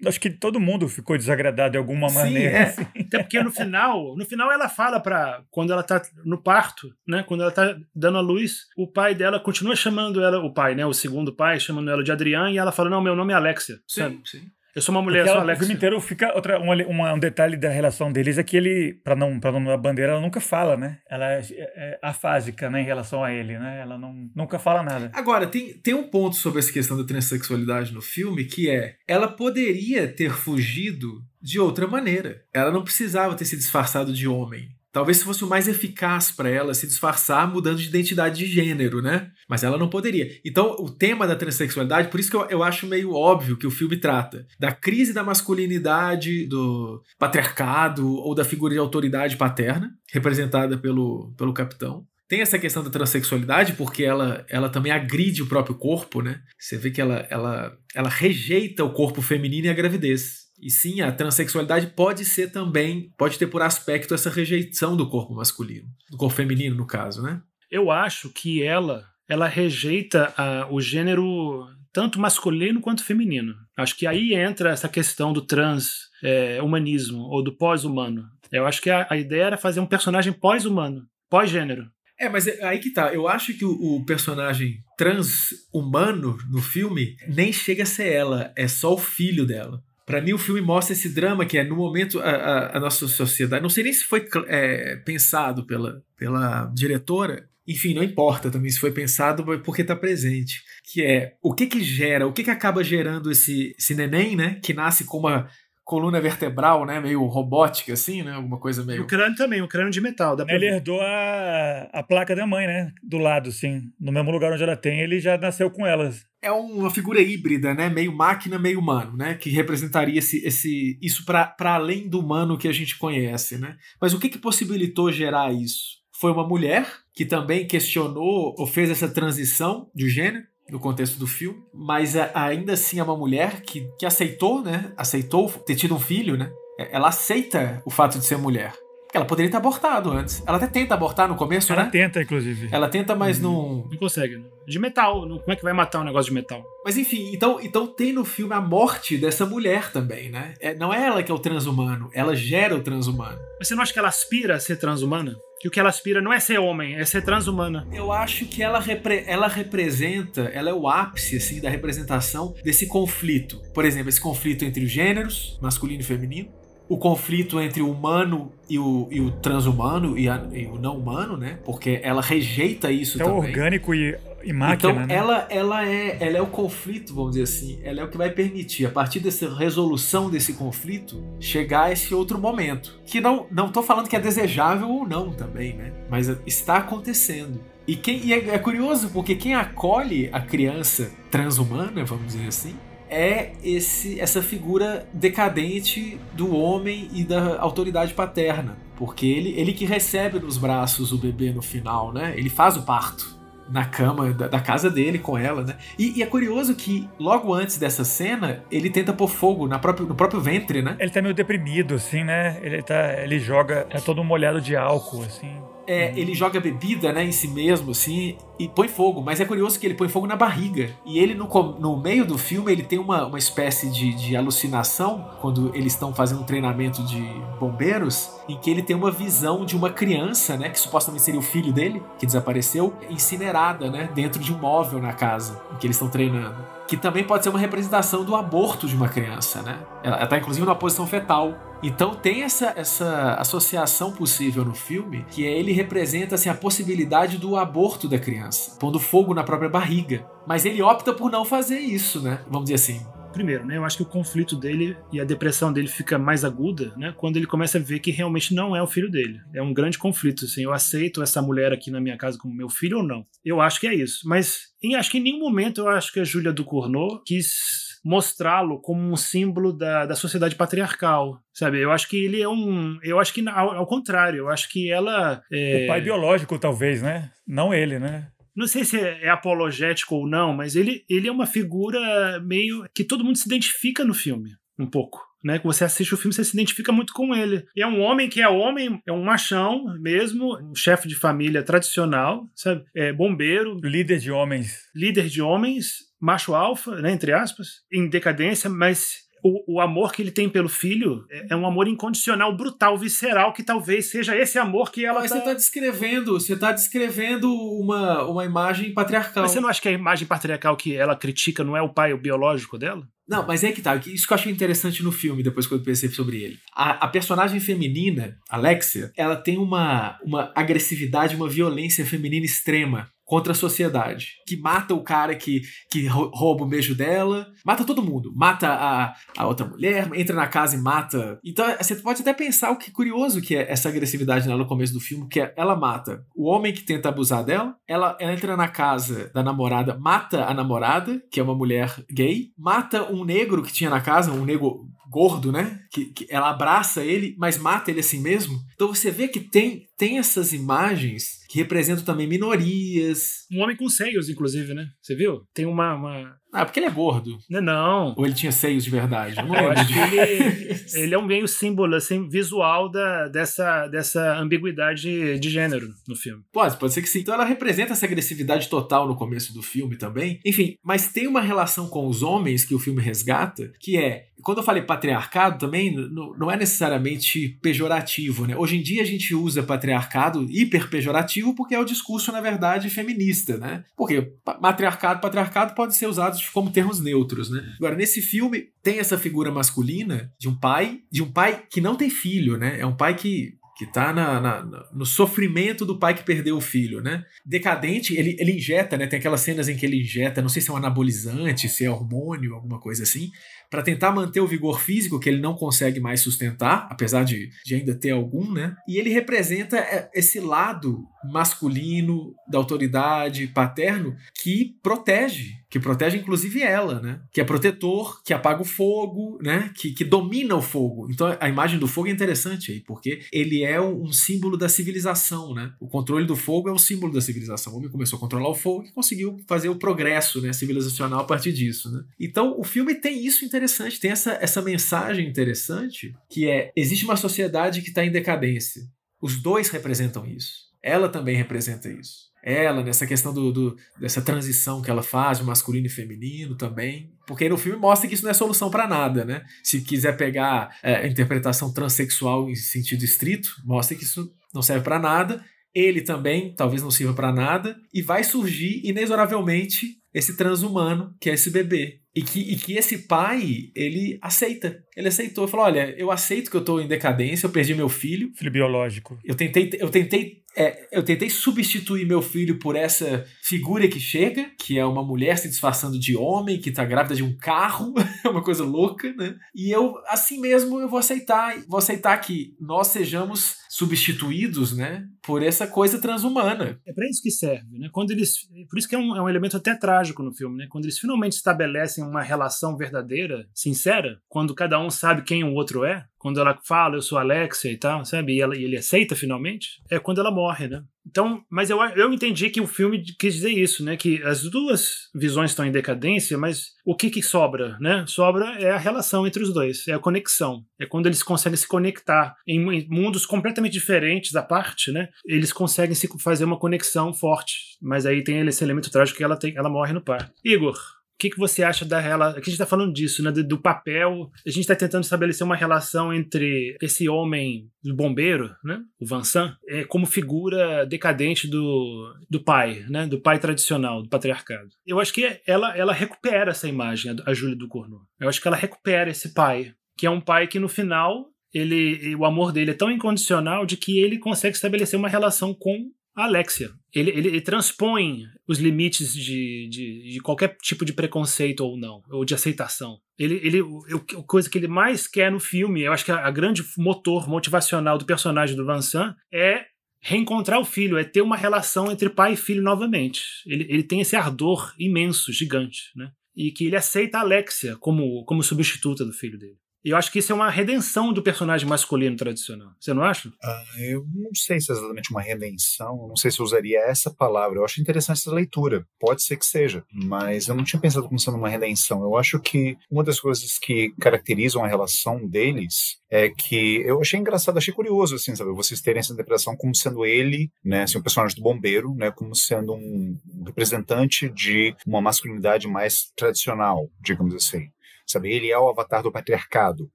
Acho que todo mundo ficou desagradado agradar de alguma maneira. Sim, é. Assim. Até porque no final, no final ela fala para quando ela tá no parto, né, quando ela tá dando a luz, o pai dela continua chamando ela, o pai, né, o segundo pai, chamando ela de Adriane e ela fala: "Não, meu nome é Alexia". Sim, sabe? sim. Eu sou uma mulher, Porque sou Alex. O filme inteiro fica outra, um, um, detalhe da relação deles é que ele, para não para não a bandeira, ela nunca fala, né? Ela é, é, afásica, né, em relação a ele, né? Ela não nunca fala nada. Agora tem, tem um ponto sobre essa questão da transexualidade no filme que é, ela poderia ter fugido de outra maneira. Ela não precisava ter se disfarçado de homem. Talvez fosse o mais eficaz para ela se disfarçar mudando de identidade de gênero, né? Mas ela não poderia. Então, o tema da transexualidade, por isso que eu, eu acho meio óbvio que o filme trata da crise da masculinidade, do patriarcado ou da figura de autoridade paterna, representada pelo, pelo capitão. Tem essa questão da transexualidade, porque ela, ela também agride o próprio corpo, né? Você vê que ela, ela, ela rejeita o corpo feminino e a gravidez. E sim, a transexualidade pode ser também, pode ter por aspecto essa rejeição do corpo masculino, do corpo feminino, no caso, né? Eu acho que ela, ela rejeita uh, o gênero tanto masculino quanto feminino. Acho que aí entra essa questão do trans-humanismo é, ou do pós-humano. Eu acho que a, a ideia era fazer um personagem pós-humano, pós-gênero. É, mas é, aí que tá. Eu acho que o, o personagem trans-humano no filme nem chega a ser ela, é só o filho dela. Para mim, o filme mostra esse drama que é, no momento, a, a, a nossa sociedade. Não sei nem se foi é, pensado pela, pela diretora, enfim, não importa também se foi pensado porque está presente. Que é o que que gera, o que que acaba gerando esse, esse neném, né? Que nasce com uma coluna vertebral, né? Meio robótica, assim, né? Alguma coisa meio. O crânio também, o crânio de metal. Dá ele ver. herdou a, a placa da mãe, né? Do lado, sim. No mesmo lugar onde ela tem, ele já nasceu com elas é uma figura híbrida, né? Meio máquina, meio humano, né? Que representaria esse, esse isso para além do humano que a gente conhece, né? Mas o que, que possibilitou gerar isso? Foi uma mulher que também questionou ou fez essa transição de gênero no contexto do filme, mas ainda assim é uma mulher que, que aceitou, né? Aceitou ter tido um filho, né? Ela aceita o fato de ser mulher. Ela poderia ter abortado antes. Ela até tenta abortar no começo, Ela né? tenta, inclusive. Ela tenta, mas não. Não consegue. Né? De metal. Como é que vai matar um negócio de metal? Mas enfim, então, então tem no filme a morte dessa mulher também, né? É, não é ela que é o transhumano, ela gera o transhumano. Mas você não acha que ela aspira a ser transhumana? Que o que ela aspira não é ser homem, é ser transhumana. Eu acho que ela, repre ela representa, ela é o ápice assim, da representação desse conflito. Por exemplo, esse conflito entre os gêneros, masculino e feminino, o conflito entre o humano e o, e o transhumano e, a, e o não humano, né? Porque ela rejeita isso é também. É orgânico e, e máquina, então, né? ela, ela, é, ela é o conflito, vamos dizer assim. Ela é o que vai permitir, a partir dessa resolução desse conflito, chegar a esse outro momento. Que não, não tô falando que é desejável ou não também, né? Mas está acontecendo. E, quem, e é, é curioso porque quem acolhe a criança transhumana, vamos dizer assim, é esse essa figura decadente do homem e da autoridade paterna. Porque ele, ele que recebe nos braços o bebê no final, né? Ele faz o parto na cama da, da, casa dele com ela, né? E, e, é curioso que logo antes dessa cena ele tenta pôr fogo na próprio, no próprio ventre, né? Ele tá meio deprimido, assim, né? Ele tá, ele joga, é todo molhado de álcool, assim. É, ele joga bebida, né, em si mesmo, assim, e põe fogo. Mas é curioso que ele põe fogo na barriga. E ele, no, no meio do filme, ele tem uma, uma espécie de, de alucinação, quando eles estão fazendo um treinamento de bombeiros, em que ele tem uma visão de uma criança, né, que supostamente seria o filho dele, que desapareceu, incinerada, né, dentro de um móvel na casa em que eles estão treinando que também pode ser uma representação do aborto de uma criança, né? Ela está inclusive numa posição fetal. Então tem essa, essa associação possível no filme, que é ele representa assim, a possibilidade do aborto da criança, pondo fogo na própria barriga. Mas ele opta por não fazer isso, né? Vamos dizer assim. Primeiro, né, eu acho que o conflito dele e a depressão dele fica mais aguda, né, quando ele começa a ver que realmente não é o filho dele. É um grande conflito, assim, eu aceito essa mulher aqui na minha casa como meu filho ou não. Eu acho que é isso. Mas em, acho que em nenhum momento eu acho que a Júlia do Cournot quis mostrá-lo como um símbolo da, da sociedade patriarcal, sabe? Eu acho que ele é um. Eu acho que ao, ao contrário, eu acho que ela. É... O pai biológico, talvez, né? Não ele, né? Não sei se é apologético ou não, mas ele, ele é uma figura meio que todo mundo se identifica no filme, um pouco. Né, que você assiste o filme, você se identifica muito com ele. E é um homem que é homem, é um machão mesmo, um chefe de família tradicional, sabe? É bombeiro. Líder de homens. Líder de homens, macho alfa, né, entre aspas, em decadência, mas o, o, amor que ele tem pelo filho é, é, um amor incondicional, brutal, visceral, que talvez seja esse amor que ela. Mas tá... você está descrevendo, você está descrevendo uma, uma imagem patriarcal. Mas você não acha que a imagem patriarcal que ela critica não é o pai o biológico dela? Não, mas é que tá. Isso que eu achei interessante no filme, depois que eu pensei sobre ele. A, a, personagem feminina, Alexia, ela tem uma, uma agressividade, uma violência feminina extrema contra a sociedade, que mata o cara que, que rouba o beijo dela, mata todo mundo, mata a, a outra mulher, entra na casa e mata. Então você pode até pensar o que curioso que é essa agressividade nela no começo do filme, que é, ela mata o homem que tenta abusar dela, ela, ela entra na casa da namorada, mata a namorada, que é uma mulher gay, mata um negro que tinha na casa, um negro gordo, né? Que, que ela abraça ele, mas mata ele assim mesmo. Então você vê que tem, tem essas imagens que representam também minorias. Um homem com seios, inclusive, né? Você viu? Tem uma, uma ah, porque ele é gordo. Não. Ou ele tinha seios de verdade? Eu, não eu acho que ele, ele é um meio símbolo, assim, visual da, dessa, dessa ambiguidade de gênero no filme. Pode, pode ser que sim. Então ela representa essa agressividade total no começo do filme também. Enfim, mas tem uma relação com os homens que o filme resgata, que é quando eu falei patriarcado também, não é necessariamente pejorativo, né? Hoje em dia a gente usa patriarcado hiper pejorativo porque é o discurso, na verdade, feminista, né? Porque matriarcado, patriarcado pode ser usado como termos neutros, né? Agora, nesse filme tem essa figura masculina de um pai, de um pai que não tem filho, né? É um pai que que está na, na, no sofrimento do pai que perdeu o filho, né? Decadente, ele, ele injeta, né? Tem aquelas cenas em que ele injeta, não sei se é um anabolizante, se é hormônio, alguma coisa assim, para tentar manter o vigor físico que ele não consegue mais sustentar, apesar de, de ainda ter algum, né? E ele representa é, esse lado masculino da autoridade paterno que protege, que protege inclusive ela, né? Que é protetor, que apaga o fogo, né? Que, que domina o fogo. Então a imagem do fogo é interessante aí, porque ele é um símbolo da civilização, né? O controle do fogo é um símbolo da civilização. O homem começou a controlar o fogo e conseguiu fazer o progresso, né, civilizacional a partir disso, né? Então o filme tem isso interessante interessante, tem essa, essa mensagem interessante que é: existe uma sociedade que está em decadência. Os dois representam isso. Ela também representa isso. Ela, nessa questão do, do, dessa transição que ela faz masculino e feminino também. Porque no filme mostra que isso não é solução para nada, né? Se quiser pegar é, a interpretação transexual em sentido estrito, mostra que isso não serve para nada. Ele também talvez não sirva para nada. E vai surgir inexoravelmente esse transhumano, que é esse bebê. E que, e que esse pai, ele aceita. Ele aceitou. Falou: olha, eu aceito que eu estou em decadência, eu perdi meu filho. Filho biológico. Eu tentei, eu tentei é, eu tentei substituir meu filho por essa figura que chega, que é uma mulher se disfarçando de homem, que tá grávida de um carro, é uma coisa louca, né? E eu, assim mesmo, eu vou aceitar, vou aceitar que nós sejamos substituídos, né, por essa coisa transumana. É para isso que serve, né? Quando eles, por isso que é um, é um elemento até trágico no filme, né? Quando eles finalmente estabelecem uma relação verdadeira, sincera, quando cada um sabe quem o outro é, quando ela fala, eu sou Alexia e tal, sabe? E, ela, e ele aceita finalmente, é quando ela morre, né? Então, mas eu, eu entendi que o filme quis dizer isso, né? Que as duas visões estão em decadência, mas o que que sobra, né? Sobra é a relação entre os dois, é a conexão. É quando eles conseguem se conectar em mundos completamente diferentes à parte, né? Eles conseguem se fazer uma conexão forte. Mas aí tem esse elemento trágico que ela, tem, ela morre no par. Igor, que, que você acha da relação? Aqui a gente está falando disso, né? Do, do, papel. A gente está tentando estabelecer uma relação entre esse homem, o bombeiro, né? O Vincent, é, como figura decadente do, do pai, né? Do pai tradicional, do patriarcado. Eu acho que ela, ela recupera essa imagem, a Júlia do Cornô. Eu acho que ela recupera esse pai, que é um pai que no final ele, o amor dele é tão incondicional de que ele consegue estabelecer uma relação com Alexia. Ele, ele, ele, transpõe os limites de, de, de, qualquer tipo de preconceito ou não, ou de aceitação. Ele, ele, a coisa que ele mais quer no filme, eu acho que a, a grande motor motivacional do personagem do Vincent é reencontrar o filho, é ter uma relação entre pai e filho novamente. Ele, ele tem esse ardor imenso, gigante, né? E que ele aceita a Alexia como, como substituta do filho dele. E eu acho que isso é uma redenção do personagem masculino tradicional. Você não acha? Ah, eu não sei se é exatamente uma redenção, não sei se eu usaria essa palavra. Eu acho interessante essa leitura. Pode ser que seja, mas eu não tinha pensado como sendo uma redenção. Eu acho que uma das coisas que caracterizam a relação deles é que eu achei engraçado, achei curioso, assim, sabe, vocês terem essa interpretação como sendo ele, né, assim, um personagem do bombeiro, né, como sendo um representante de uma masculinidade mais tradicional, digamos assim sabe? Ele é o avatar do patriarcado.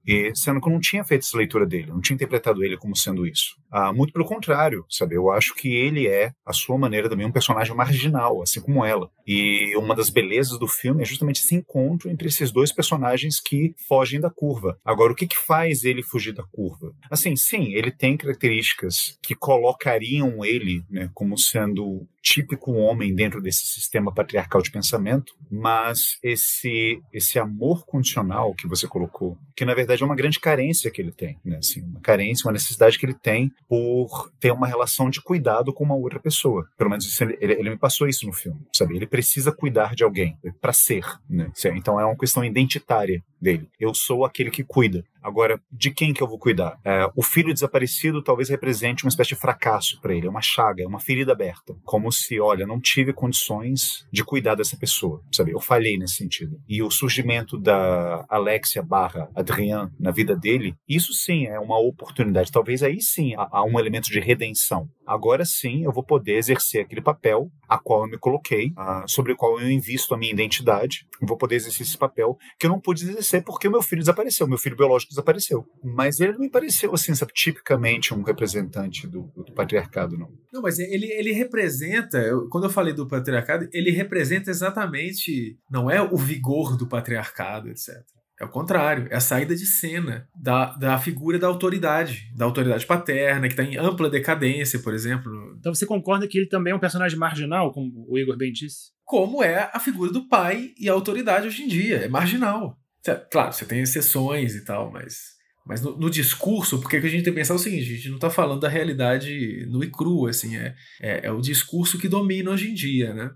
E sendo que eu não tinha feito essa leitura dele, não tinha interpretado ele como sendo isso. Ah, muito pelo contrário, sabe? Eu acho que ele é, à sua maneira, também um personagem marginal, assim como ela. E uma das belezas do filme é justamente esse encontro entre esses dois personagens que fogem da curva. Agora, o que, que faz ele fugir da curva? Assim, sim, ele tem características que colocariam ele né, como sendo típico homem dentro desse sistema patriarcal de pensamento, mas esse esse amor condicional que você colocou, que na verdade é uma grande carência que ele tem, né? Assim, uma carência, uma necessidade que ele tem por ter uma relação de cuidado com uma outra pessoa. Pelo menos isso, ele, ele, me passou isso no filme, sabe? Ele precisa cuidar de alguém para ser, né? Então é uma questão identitária dele. Eu sou aquele que cuida. Agora, de quem que eu vou cuidar? É, o filho desaparecido talvez represente uma espécie de fracasso para ele, é uma chaga, é uma ferida aberta. Como se, olha, não tive condições de cuidar dessa pessoa, sabe? Eu falhei nesse sentido. E o surgimento da Alexia barra Adrien na vida dele, isso sim é uma oportunidade. Talvez aí sim há, há um elemento de redenção. Agora sim eu vou poder exercer aquele papel a qual eu me coloquei, uh, sobre o qual eu invisto a minha identidade. Eu vou poder exercer esse papel que eu não pude exercer porque o meu filho desapareceu, meu filho biológico desapareceu. Mas ele não me pareceu, assim, sabe, tipicamente um representante do, do patriarcado, não. Não, mas ele, ele representa, quando eu falei do patriarcado, ele representa exatamente, não é o vigor do patriarcado, etc. É o contrário, é a saída de cena da, da figura da autoridade, da autoridade paterna, que está em ampla decadência, por exemplo. Então você concorda que ele também é um personagem marginal, como o Igor bem disse? Como é a figura do pai e a autoridade hoje em dia, é marginal. Claro, você tem exceções e tal, mas, mas no, no discurso, porque a gente tem que pensar o seguinte: a gente não está falando da realidade nu e crua, assim, é, é, é o discurso que domina hoje em dia, né?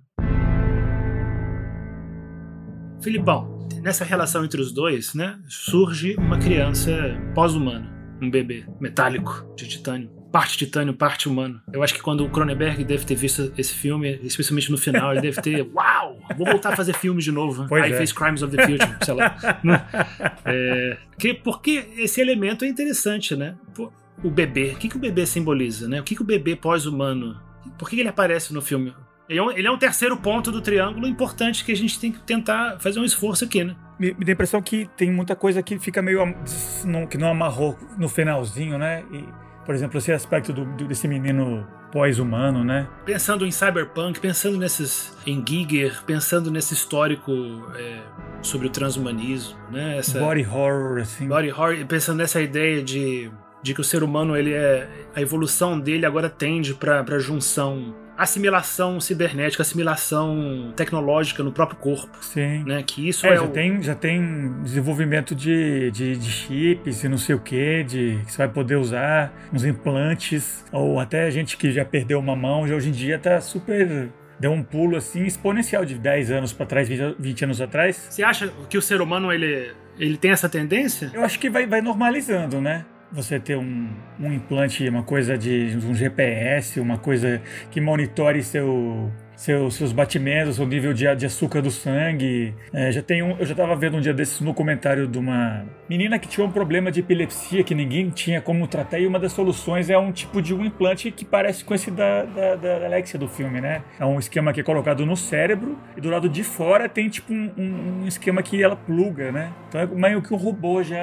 Filipão, nessa relação entre os dois, né, surge uma criança pós-humana, um bebê metálico de titânio parte titânio, parte humano. Eu acho que quando o Cronenberg deve ter visto esse filme, especialmente no final, ele deve ter, uau, vou voltar a fazer filmes de novo. Pois Aí é. fez Crimes of the Future, sei lá. é, que, porque esse elemento é interessante, né? O bebê, o que, que o bebê simboliza, né? O que, que o bebê pós-humano, por que ele aparece no filme? Ele é, um, ele é um terceiro ponto do triângulo importante que a gente tem que tentar fazer um esforço aqui, né? Me, dá a impressão que tem muita coisa que fica meio. que não amarrou no finalzinho, né? E por exemplo, esse aspecto do, desse menino pós-humano, né? Pensando em cyberpunk, pensando nesses em Giger, pensando nesse histórico é, sobre o transhumanismo, né? Essa, body horror, assim. Body horror, pensando nessa ideia de, de que o ser humano ele é a evolução dele agora tende para a junção assimilação cibernética, assimilação tecnológica no próprio corpo. Sim. Né? Que isso é, é já, o... tem, já tem desenvolvimento de, de, de, chips e não sei o que, de que você vai poder usar uns implantes, ou até gente que já perdeu uma mão, já hoje em dia está super deu um pulo assim exponencial de 10 anos para trás, 20 anos atrás. Você acha que o ser humano ele, ele tem essa tendência? Eu acho que vai, vai normalizando, né? Você ter um, um implante, uma coisa de um GPS, uma coisa que monitore seu seus, seus batimentos, o nível de, de açúcar do sangue. É, já tem um, eu já estava vendo um dia desses no comentário de uma menina que tinha um problema de epilepsia que ninguém tinha como tratar, e uma das soluções é um tipo de um implante que parece com esse da, da, da Alexia do filme, né? É um esquema que é colocado no cérebro e do lado de fora tem tipo um, um, um esquema que ela pluga, né? Então é meio que um robô já.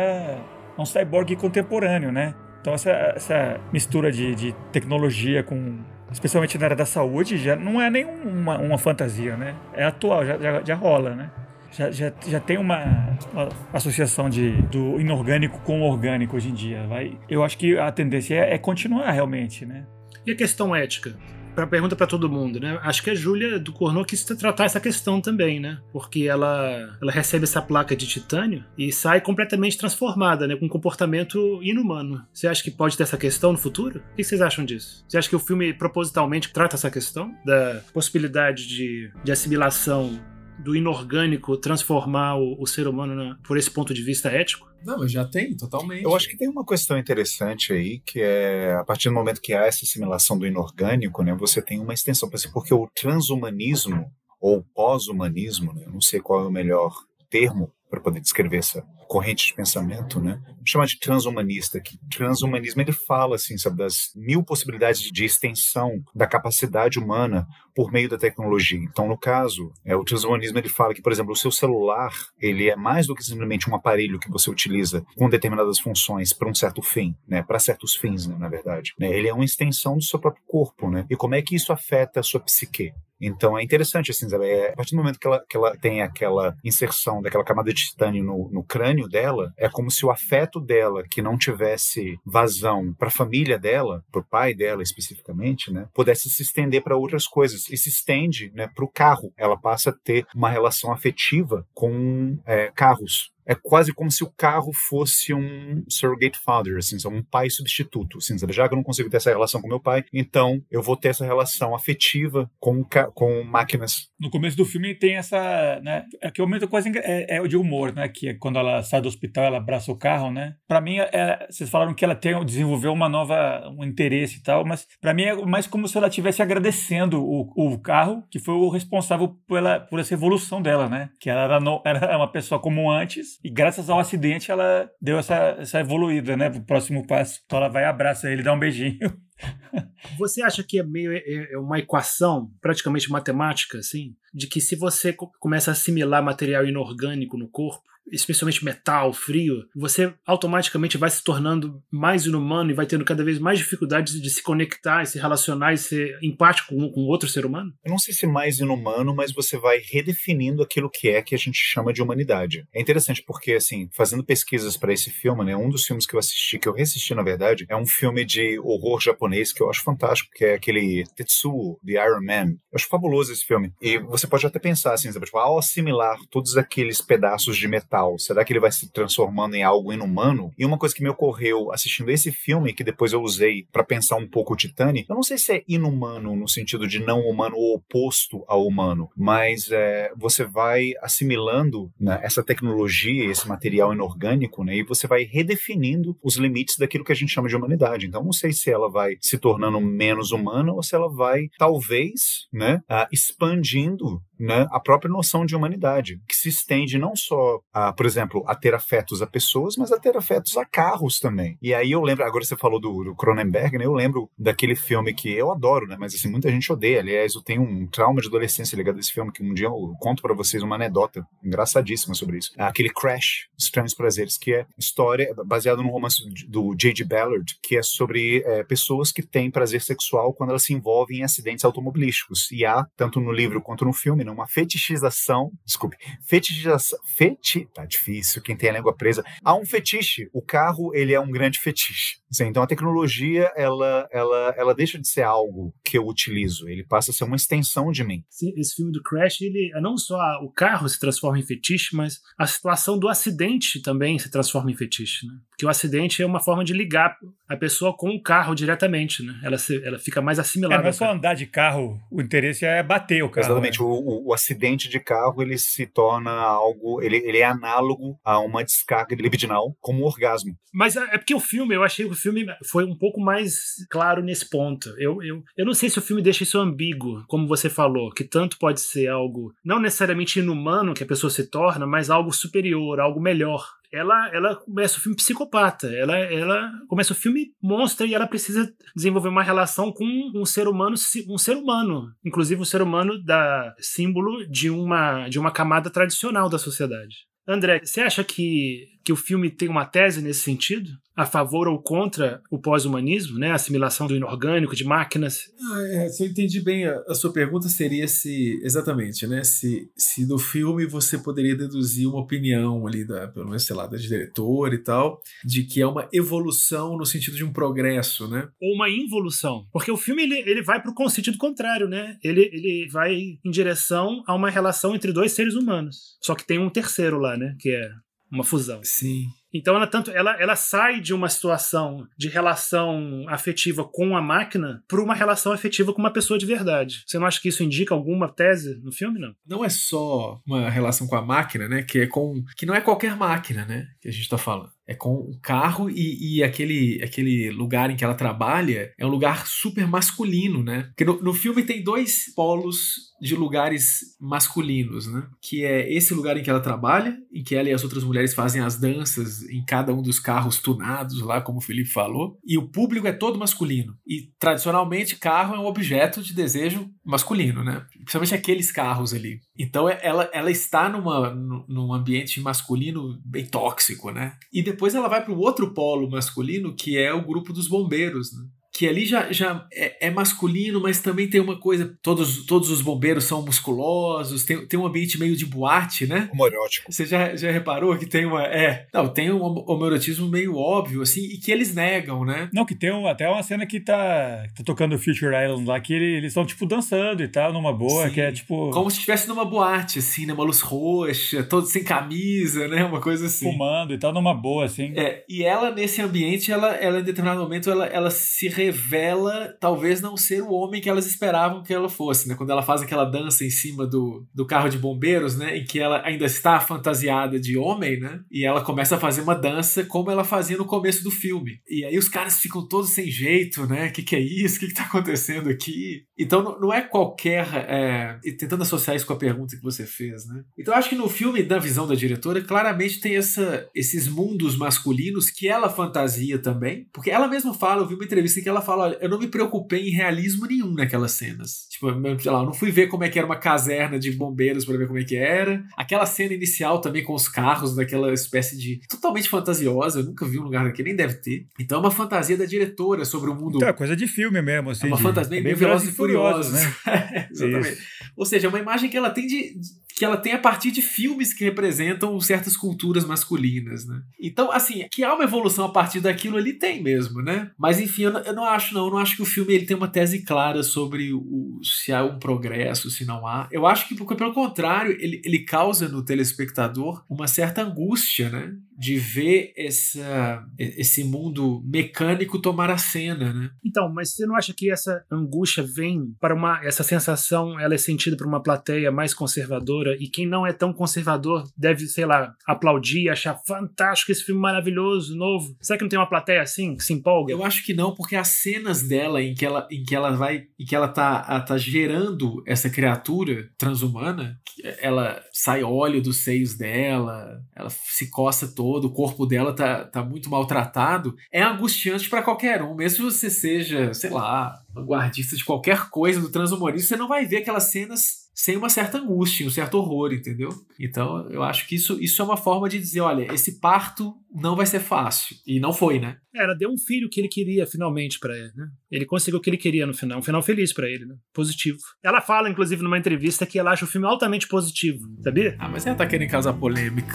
É um cyborg contemporâneo, né? Então essa, essa mistura de, de tecnologia com especialmente na área da saúde, já não é nenhuma uma fantasia, né? É atual, já, já, já rola, né? Já, já, já tem uma, uma, associação de, do inorgânico com o orgânico hoje em dia. Vai, eu acho que a tendência é, é continuar realmente, né? E a questão ética? Pra pergunta para todo mundo, né? Acho que a Júlia do Cornô quis tratar essa questão também, né? Porque ela, ela recebe essa placa de titânio e sai completamente transformada, né? Com um comportamento inumano. Você acha que pode ter essa questão no futuro? O que vocês acham disso? Você acha que o filme propositalmente trata essa questão? Da possibilidade de, de assimilação do inorgânico transformar o, o ser humano na, por esse ponto de vista ético? Não, mas já tem, totalmente. Eu acho que tem uma questão interessante aí, que é a partir do momento que há essa assimilação do inorgânico, né, você tem uma extensão, porque o transhumanismo ou pós-humanismo, né, não sei qual é o melhor termo para poder descrever essa corrente de pensamento, né? Chamar de transhumanista, que transhumanismo ele fala assim, sabe, das mil possibilidades de extensão da capacidade humana por meio da tecnologia. Então, no caso, é, o transhumanismo ele fala que, por exemplo, o seu celular ele é mais do que simplesmente um aparelho que você utiliza com determinadas funções para um certo fim, né? Para certos fins, né, na verdade. Né? Ele é uma extensão do seu próprio corpo, né? E como é que isso afeta a sua psique? Então é interessante, assim, sabe? É, a partir do momento que ela, que ela tem aquela inserção daquela camada de titânio no, no crânio dela, é como se o afeto dela, que não tivesse vazão para a família dela, para o pai dela especificamente, né, pudesse se estender para outras coisas. E se estende né, para o carro. Ela passa a ter uma relação afetiva com é, carros é quase como se o carro fosse um surrogate father, assim, um pai substituto, assim, sabe? Já que eu não consigo ter essa relação com meu pai, então eu vou ter essa relação afetiva com, com máquinas. No começo do filme tem essa, né, é que o momento quase é, é, o de humor, né, que é quando ela sai do hospital, ela abraça o carro, né? Para mim, é, vocês falaram que ela tem, desenvolveu uma nova, um interesse e tal, mas para mim é mais como se ela estivesse agradecendo o, o carro, que foi o responsável pela, por essa evolução dela, né? Que ela era, no, era uma pessoa como antes, e graças ao acidente ela deu essa, essa evoluída, né, pro próximo passo. Então ela vai, abraça ele, dá um beijinho. Você acha que é meio é, é uma equação, praticamente matemática, assim, de que se você começa a assimilar material inorgânico no corpo, especialmente metal, frio, você automaticamente vai se tornando mais inumano e vai tendo cada vez mais dificuldades de se conectar, e se relacionar e ser empático com, com outro ser humano? Eu não sei se mais inumano, mas você vai redefinindo aquilo que é que a gente chama de humanidade. É interessante porque, assim, fazendo pesquisas para esse filme, né, um dos filmes que eu assisti, que eu reassisti na verdade, é um filme de horror japonês que eu acho fantástico, que é aquele Tetsuo, The Iron Man. Eu acho fabuloso esse filme. E você pode até pensar, assim, tipo, ao assimilar todos aqueles pedaços de metal Será que ele vai se transformando em algo inumano? E uma coisa que me ocorreu assistindo esse filme, que depois eu usei para pensar um pouco o Titanic, eu não sei se é inumano no sentido de não humano ou oposto ao humano, mas é, você vai assimilando né, essa tecnologia, esse material inorgânico, né, e você vai redefinindo os limites daquilo que a gente chama de humanidade. Então, não sei se ela vai se tornando menos humana ou se ela vai, talvez, né, uh, né, a própria noção de humanidade, que se estende não só, a, por exemplo, a ter afetos a pessoas, mas a ter afetos a carros também. E aí eu lembro, agora você falou do, do Cronenberg, né, eu lembro daquele filme que eu adoro, né, mas assim, muita gente odeia. Aliás, eu tenho um trauma de adolescência ligado a esse filme, que um dia eu conto para vocês uma anedota engraçadíssima sobre isso. Aquele Crash, Estranhos Prazeres, que é história baseada num romance do J.G. Ballard, que é sobre é, pessoas que têm prazer sexual quando elas se envolvem em acidentes automobilísticos. E há, tanto no livro quanto no filme, não, uma fetichização, desculpe, fetichização, feti, tá difícil, quem tem a língua presa. Há um fetiche, o carro, ele é um grande fetiche. Então a tecnologia, ela, ela, ela deixa de ser algo que eu utilizo, ele passa a ser uma extensão de mim. Sim, esse filme do Crash, ele é não só o carro se transforma em fetiche, mas a situação do acidente também se transforma em fetiche, né? Porque o acidente é uma forma de ligar a pessoa com o carro diretamente, né? Ela, se, ela fica mais assimilada. É, não é só andar de carro, o interesse é bater o carro. Exatamente, né? O, o, acidente de carro ele se torna algo, ele, ele é análogo a uma descarga libidinal como um orgasmo. Mas é, é porque o filme, eu achei que o filme foi um pouco mais claro nesse ponto. Eu, eu, eu não sei se o filme deixa isso ambíguo, como você falou, que tanto pode ser algo não necessariamente inumano que a pessoa se torna, mas algo superior, algo melhor ela, ela começa o filme psicopata. Ela, ela começa o filme monstro e ela precisa desenvolver uma relação com um ser humano, um ser humano, inclusive um ser humano da símbolo de uma de uma camada tradicional da sociedade. André, você acha que, que o filme tem uma tese nesse sentido? A favor ou contra o pós-humanismo, né? A assimilação do inorgânico, de máquinas. Ah, é, se eu entendi bem, a, a, sua pergunta seria se, exatamente, né? Se, se do filme você poderia deduzir uma opinião ali, da, pelo menos, sei lá, da diretor e tal, de que é uma evolução no sentido de um progresso, né? Ou uma involução. Porque o filme, ele, ele vai para o sentido contrário, né? Ele, ele vai em direção a uma relação entre dois seres humanos. Só que tem um terceiro lá, né? Que é uma fusão. Sim. Então ela tanto ela, ela sai de uma situação de relação afetiva com a máquina para uma relação afetiva com uma pessoa de verdade. Você não acha que isso indica alguma tese no filme, não? Não é só uma relação com a máquina, né? Que é com que não é qualquer máquina, né? Que a gente está falando. É com o carro e, e, aquele, aquele lugar em que ela trabalha é um lugar super masculino, né? Porque no, no filme tem dois polos de lugares masculinos, né? Que é esse lugar em que ela trabalha, em que ela e as outras mulheres fazem as danças em cada um dos carros tunados lá, como o Felipe falou, e o público é todo masculino. E tradicionalmente carro é um objeto de desejo masculino, né? Principalmente aqueles carros ali. Então é, ela, ela está numa, num ambiente masculino bem tóxico, né? E depois ela vai para o outro polo masculino, que é o grupo dos bombeiros, né? Que ali já, já é, é, masculino, mas também tem uma coisa. Todos, todos os bombeiros são musculosos, tem, tem um ambiente meio de boate, né? Homoerótico. Você já, já reparou que tem uma. É. Não, tem um homoerotismo meio óbvio, assim, e que eles negam, né? Não, que tem um, até uma cena que tá, tá tocando Future Island lá, que eles estão, tipo, dançando e tal, numa boa, Sim. que é tipo. Como se estivesse numa boate, assim, né? Uma luz roxa, todos sem camisa, né? Uma coisa assim. Fumando e tal, numa boa, assim. É, e ela, nesse ambiente, ela, ela em determinado momento, ela, ela se revela talvez não ser o homem que elas esperavam que ela fosse, né? Quando ela faz aquela dança em cima do, do carro de bombeiros, né? Em que ela ainda está fantasiada de homem, né? E ela começa a fazer uma dança como ela fazia no começo do filme. E aí os caras ficam todos sem jeito, né? O que, que é isso? O que, que tá acontecendo aqui? Então não, é qualquer. É... E tentando associar isso com a pergunta que você fez, né? Então acho que no filme, da visão da diretora, claramente tem essa, esses mundos masculinos que ela fantasia também. Porque ela mesma fala, eu vi uma entrevista em que ela fala: olha, eu não me preocupei em realismo nenhum naquelas cenas. Tipo, sei lá, eu não fui ver como é que era uma caserna de bombeiros para ver como é que era. Aquela cena inicial também com os carros, daquela espécie de. totalmente fantasiosa, eu nunca vi um lugar daquele, nem deve ter. Então é uma fantasia da diretora sobre o mundo. Então, é coisa de filme mesmo, assim. É uma de... fantasia é bem, bem e Furiosos, né? Exatamente. Isso. Ou seja, é uma imagem que ela tem de, que ela tem a partir de filmes que representam certas culturas masculinas, né? Então, assim, que há uma evolução a partir daquilo ali tem mesmo, né? Mas enfim, eu não, eu não acho não, eu não acho que o filme ele tem uma tese clara sobre o, se há um progresso, se não há. Eu acho que pelo contrário, ele, ele causa no telespectador uma certa angústia, né? De ver essa, esse mundo mecânico tomar a cena, né? Então, mas você não acha que essa angústia vem para uma essa sensação, ela é sentida por uma plateia mais conservadora e quem não é tão conservador deve, sei lá, aplaudir, achar fantástico esse filme maravilhoso, novo. Será que não tem uma plateia assim que se empolga? Eu acho que não, porque as cenas dela em que ela em que ela vai em que ela tá, tá gerando essa criatura transhumana, ela sai óleo dos seios dela, ela se coça toda todo, o corpo dela tá, tá muito maltratado, é angustiante para qualquer um. Mesmo se você seja, sei lá, vanguardista de qualquer coisa do transhumorismo, você não vai ver aquelas cenas sem uma certa angústia, um certo horror, entendeu? Então, eu acho que isso, isso é uma forma de dizer, olha, esse parto não vai ser fácil. E não foi, né? Ela deu um filho que ele queria finalmente para ele, né? Ele conseguiu o que ele queria no final, um final feliz para ele, né? Positivo. Ela fala, inclusive, numa entrevista que ela acha o filme altamente positivo, sabia? Ah, mas ela tá querendo causar polêmica.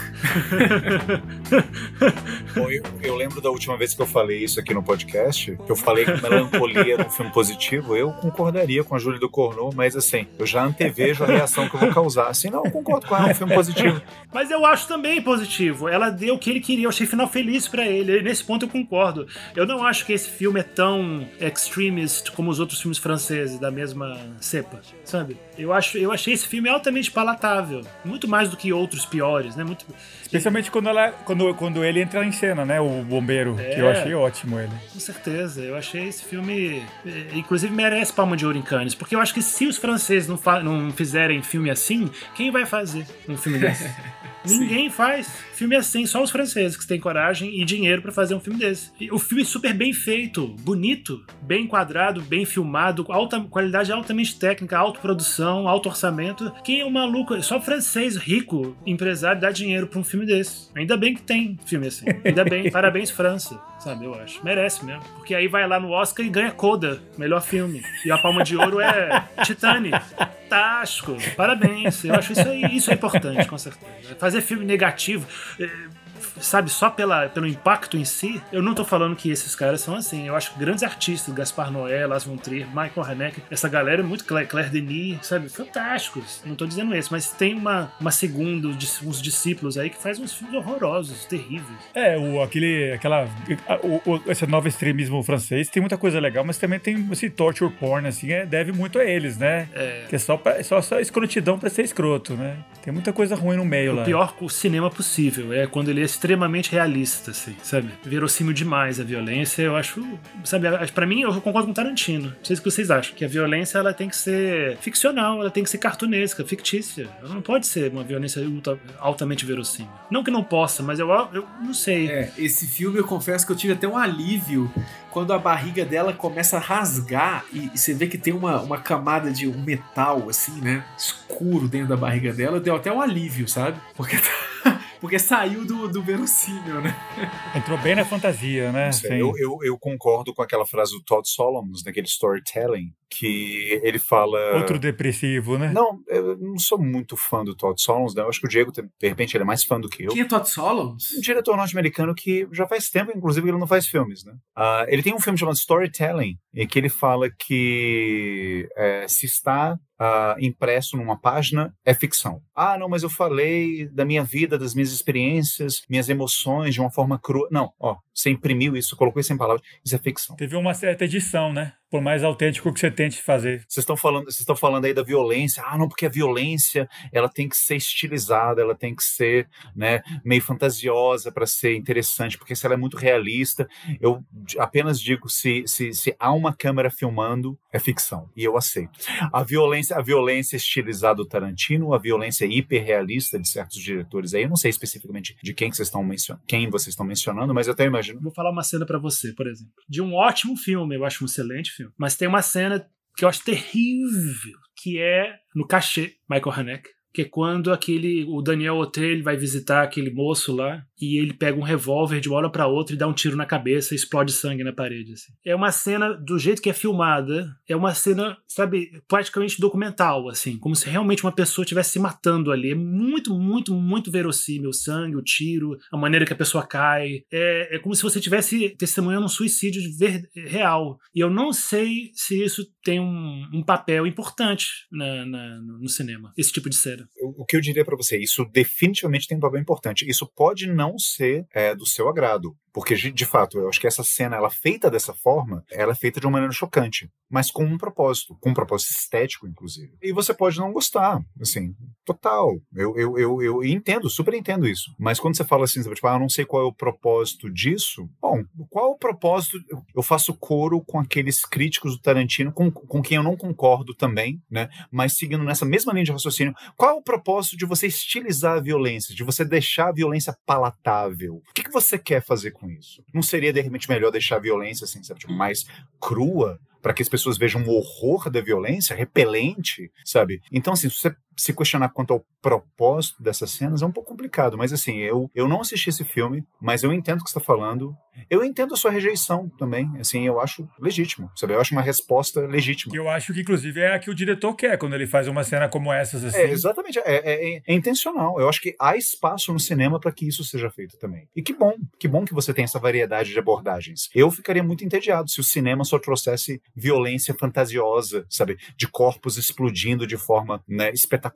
Bom, eu, eu, lembro da última vez que eu falei isso aqui no podcast, que eu falei que Melancolia era um filme positivo, eu concordaria com a Júlia do Cornô, mas assim, eu já antevejo a reação que eu vou causar. Assim, não, eu concordo com ela, é um filme positivo. Mas eu acho também positivo. Ela deu o que ele queria, eu achei final feliz para ele. Nesse ponto eu concordo. Eu não acho que esse filme é tão extremist como os outros filmes franceses da mesma cepa, sabe? Eu, acho, eu achei esse filme altamente palatável. Muito mais do que outros piores, né? Muito... Especialmente quando, ela, quando, quando ele entra em cena, né? O bombeiro, é, que eu achei ótimo ele. Com certeza. Eu achei esse filme. Eh, inclusive merece palma de ouro em Cannes. Porque eu acho que se os franceses não, não fizerem filme assim, quem vai fazer um filme desse? Ninguém faz filme assim, só os franceses que têm coragem e dinheiro para fazer um filme desse. E o filme é super bem feito, bonito, bem enquadrado, bem filmado, alta qualidade altamente técnica, autoprodução, alto orçamento. Quem é o um maluco? Só francês rico, empresário, dá dinheiro pra um filme desse. Ainda bem que tem filme assim. Ainda bem, parabéns, França. Sabe, eu acho. Merece mesmo. Porque aí vai lá no Oscar e ganha Coda, melhor filme. E a palma de ouro é Titanic. Fantástico. Parabéns. Eu acho isso, aí, isso é importante, com certeza. Fazer filme negativo sabe, só pela, pelo impacto em si, eu não tô falando que esses caras são assim. Eu acho que grandes artistas, Gaspar Noé, Lars von Trier, Michael Haneke, essa galera é muito Claire, Claire Denis, sabe, fantásticos. Não tô dizendo isso, mas tem uma, uma segunda, uns discípulos aí que faz uns filmes horrorosos, terríveis. É, o, aquele, aquela, o, o, esse novo extremismo francês tem muita coisa legal, mas também tem esse torture porn, assim, é, deve muito a eles, né? É. Que é só, pra, só, só escrotidão pra ser escroto, né? Tem muita coisa ruim no meio o lá. O pior cinema possível é quando ele é extremamente realista, assim, sabe? Verossímil demais a violência, eu acho, sabe, para mim eu concordo com Tarantino. Não sei o que vocês acham, que a violência ela tem que ser ficcional, ela tem que ser cartunesca, fictícia. Ela não pode ser uma violência altamente verossímil. Não que não possa, mas eu, eu não sei. É, esse filme eu confesso que eu tive até um alívio quando a barriga dela começa a rasgar e, você vê que tem uma, uma camada de um metal, assim, né? Escuro dentro da barriga dela, deu até um alívio, sabe? Porque tá porque saiu do, do verossímil, né? Entrou bem na fantasia, né? Eu, eu, eu, concordo com aquela frase do Todd Solomons, naquele storytelling, que ele fala. Outro depressivo, né? Não, eu não sou muito fã do Todd Solomons, né? Eu acho que o Diego, de repente, ele é mais fã do que eu. Quem é Todd Solomons? Um diretor norte-americano que já faz tempo, inclusive, que ele não faz filmes, né? Uh, ele tem um filme chamado Storytelling, em que ele fala que é, se está uh, impresso numa página é ficção. Ah, não, mas eu falei da minha vida, das minhas experiências, minhas emoções de uma forma crua. Não, ó, você imprimiu isso, colocou isso em palavras, isso é ficção. Teve uma certa edição, né? por mais autêntico que você tente fazer. Vocês estão falando, vocês estão falando aí da violência. Ah, não, porque a violência, ela tem que ser estilizada, ela tem que ser, né, meio fantasiosa para ser interessante, porque se ela é muito realista, eu apenas digo se, se, se há uma câmera filmando, é ficção, e eu aceito. A violência, a violência estilizada do Tarantino, a violência hiperrealista de certos diretores aí, eu não sei especificamente de quem vocês estão mencionando, quem vocês estão mencionando, mas eu até imagino. Vou falar uma cena para você, por exemplo, de um ótimo filme, eu acho um excelente filme. Mas tem uma cena que eu acho terrível, que é no cachê, Michael Haneke, que é quando aquele o Daniel Hotel vai visitar aquele moço lá e ele pega um revólver de uma hora para outra e dá um tiro na cabeça e explode sangue na parede. Assim. É uma cena, do jeito que é filmada, é uma cena, sabe, praticamente documental, assim, como se realmente uma pessoa estivesse se matando ali. É muito, muito, muito verossímil o sangue, o tiro, a maneira que a pessoa cai. É, é como se você estivesse testemunhando um suicídio ver, real. E eu não sei se isso tem um, um papel importante na, na, no cinema, esse tipo de cena. O, o que eu diria para você, isso definitivamente tem um papel importante. Isso pode não ser é, do seu agrado. Porque, de fato, eu acho que essa cena, ela feita dessa forma, ela é feita de uma maneira chocante, mas com um propósito, com um propósito estético, inclusive. E você pode não gostar, assim, total. Eu, eu, eu, eu entendo, super entendo isso. Mas quando você fala assim, tipo, ah, eu não sei qual é o propósito disso, bom, qual o propósito? Eu faço coro com aqueles críticos do Tarantino, com, com quem eu não concordo também, né? Mas seguindo nessa mesma linha de raciocínio, qual é o propósito de você estilizar a violência, de você deixar a violência palatável? O que, que você quer fazer com com isso. Não seria, de repente, melhor deixar a violência assim, sabe, tipo, mais crua, para que as pessoas vejam o horror da violência, repelente, sabe? Então, assim, se você se questionar quanto ao propósito dessas cenas é um pouco complicado, mas assim, eu, eu não assisti esse filme, mas eu entendo o que você está falando. Eu entendo a sua rejeição também, assim, eu acho legítimo, sabe? Eu acho uma resposta legítima. Eu acho que, inclusive, é a que o diretor quer quando ele faz uma cena como essas, assim. É, exatamente, é, é, é, é intencional. Eu acho que há espaço no cinema para que isso seja feito também. E que bom, que bom que você tem essa variedade de abordagens. Eu ficaria muito entediado se o cinema só trouxesse violência fantasiosa, sabe? De corpos explodindo de forma né, espetacular,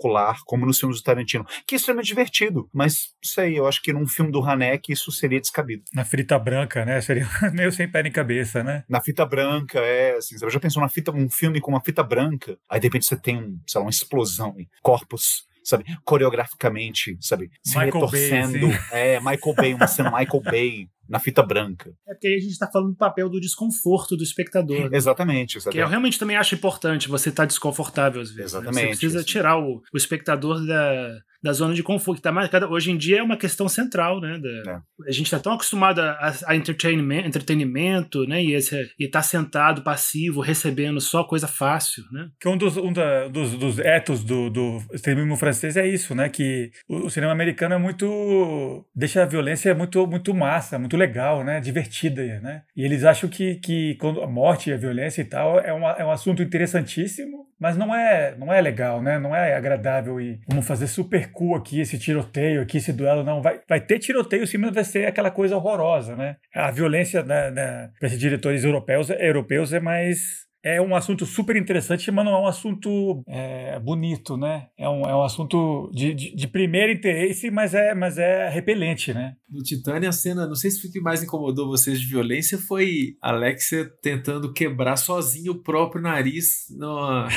como nos filmes do Tarantino, que é extremamente divertido. Mas, sei, eu acho que num filme do Haneck isso seria descabido. Na frita branca, né? Seria meio sem pé nem cabeça, né? Na fita branca, é, assim, você já pensou na fita, um filme com uma fita branca, aí de repente você tem, um, sei lá, uma explosão, corpos sabe, coreograficamente, sabe, se Michael retorcendo. Bay, é, Michael Bay, uma cena Michael Bay na fita branca. É porque aí a gente está falando do papel do desconforto do espectador. Né? Exatamente, exatamente. Que eu realmente também acho importante você estar tá desconfortável às vezes. Exatamente. Né? Você precisa tirar o, o espectador da, da zona de conforto. Que tá marcada, hoje em dia é uma questão central, né? Da, é. A gente está tão acostumado a, a entretenimento, entretenimento, né? E, esse, e tá sentado, passivo, recebendo só coisa fácil, né? Que um dos, um da, dos, dos etos do, do extremismo francês é isso, né? Que o, o, cinema americano é muito... deixa a violência muito, muito massa, muito legal, né? Divertida, né? E eles acham que, que quando a morte e a violência e tal é, uma, é um assunto interessantíssimo, mas não é, não é legal, né? Não é agradável e vamos fazer super cool aqui, esse tiroteio aqui, esse duelo. Não, vai, vai ter tiroteio sim, mas vai ser aquela coisa horrorosa, né? A violência né, né, para esses diretores europeus, europeus é mais é um assunto super interessante, mas não é um assunto é, bonito, né? É um, é um assunto de, de, de, primeiro interesse, mas é, mas é repelente, né? No Titânia, a cena, não sei se o que mais incomodou vocês de violência foi Alexia tentando quebrar sozinho o próprio nariz numa,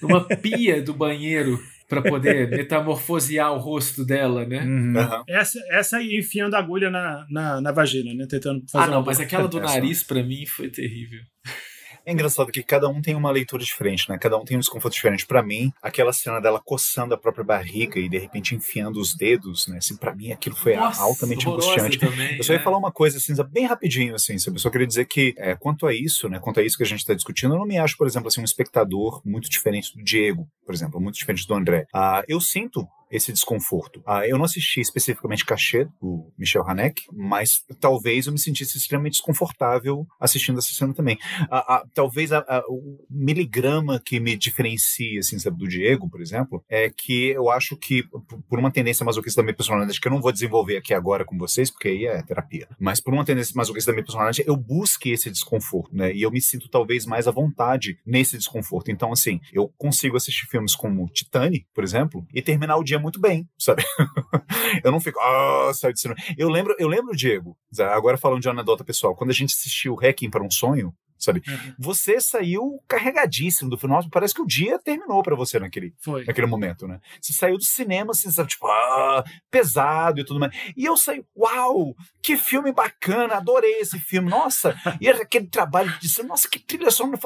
numa pia do banheiro para poder metamorfosear o rosto dela, né? Uhum. Uhum. Essa, essa aí enfiando agulha na, na, na, vagina, né? Tentando fazer Ah, não, mas aquela do nariz para mim foi terrível. É engraçado que cada um tem uma leitura diferente, né? Cada um tem um desconforto diferente. Para mim, aquela cena dela coçando a própria barriga e de repente enfiando os dedos, né? Assim, para mim aquilo foi Nossa, altamente angustiante. Também, eu só ia né? falar uma coisa assim, bem rapidinho, assim, sabe? Eu só queria dizer que é, quanto a isso, né? Quanto a isso que a gente está discutindo, eu não me acho, por exemplo, assim, um espectador muito diferente do Diego, por exemplo, muito diferente do André. Ah, eu sinto esse desconforto. Ah, eu não assisti especificamente Cachê, do Michel Haneck, mas talvez eu me sentisse extremamente desconfortável assistindo essa cena também. Ah, ah, talvez o miligrama que me diferencia, assim, sabe, do Diego, por exemplo, é que eu acho que, por uma tendência masoquista da minha personalidade, que eu não vou desenvolver aqui agora com vocês, porque aí é terapia, mas por uma tendência masoquista da minha personalidade, eu busque esse desconforto, né? E eu me sinto talvez mais à vontade nesse desconforto. Então, assim, eu consigo assistir filmes como Titane, por exemplo, e terminar o dia muito bem, sabe? eu não fico, ah, de cinema. Eu lembro, eu lembro, Diego, agora falando de anedota pessoal, quando a gente assistiu Hacking para um Sonho, sabe? Uhum. Você saiu carregadíssimo do final. Parece que o dia terminou para você naquele, Foi. naquele momento, né? Você saiu do cinema, assim, sabe, tipo, ah, pesado e tudo mais. E eu saí, uau, que filme bacana, adorei esse filme, nossa. E aquele trabalho de nossa, que trilha sonora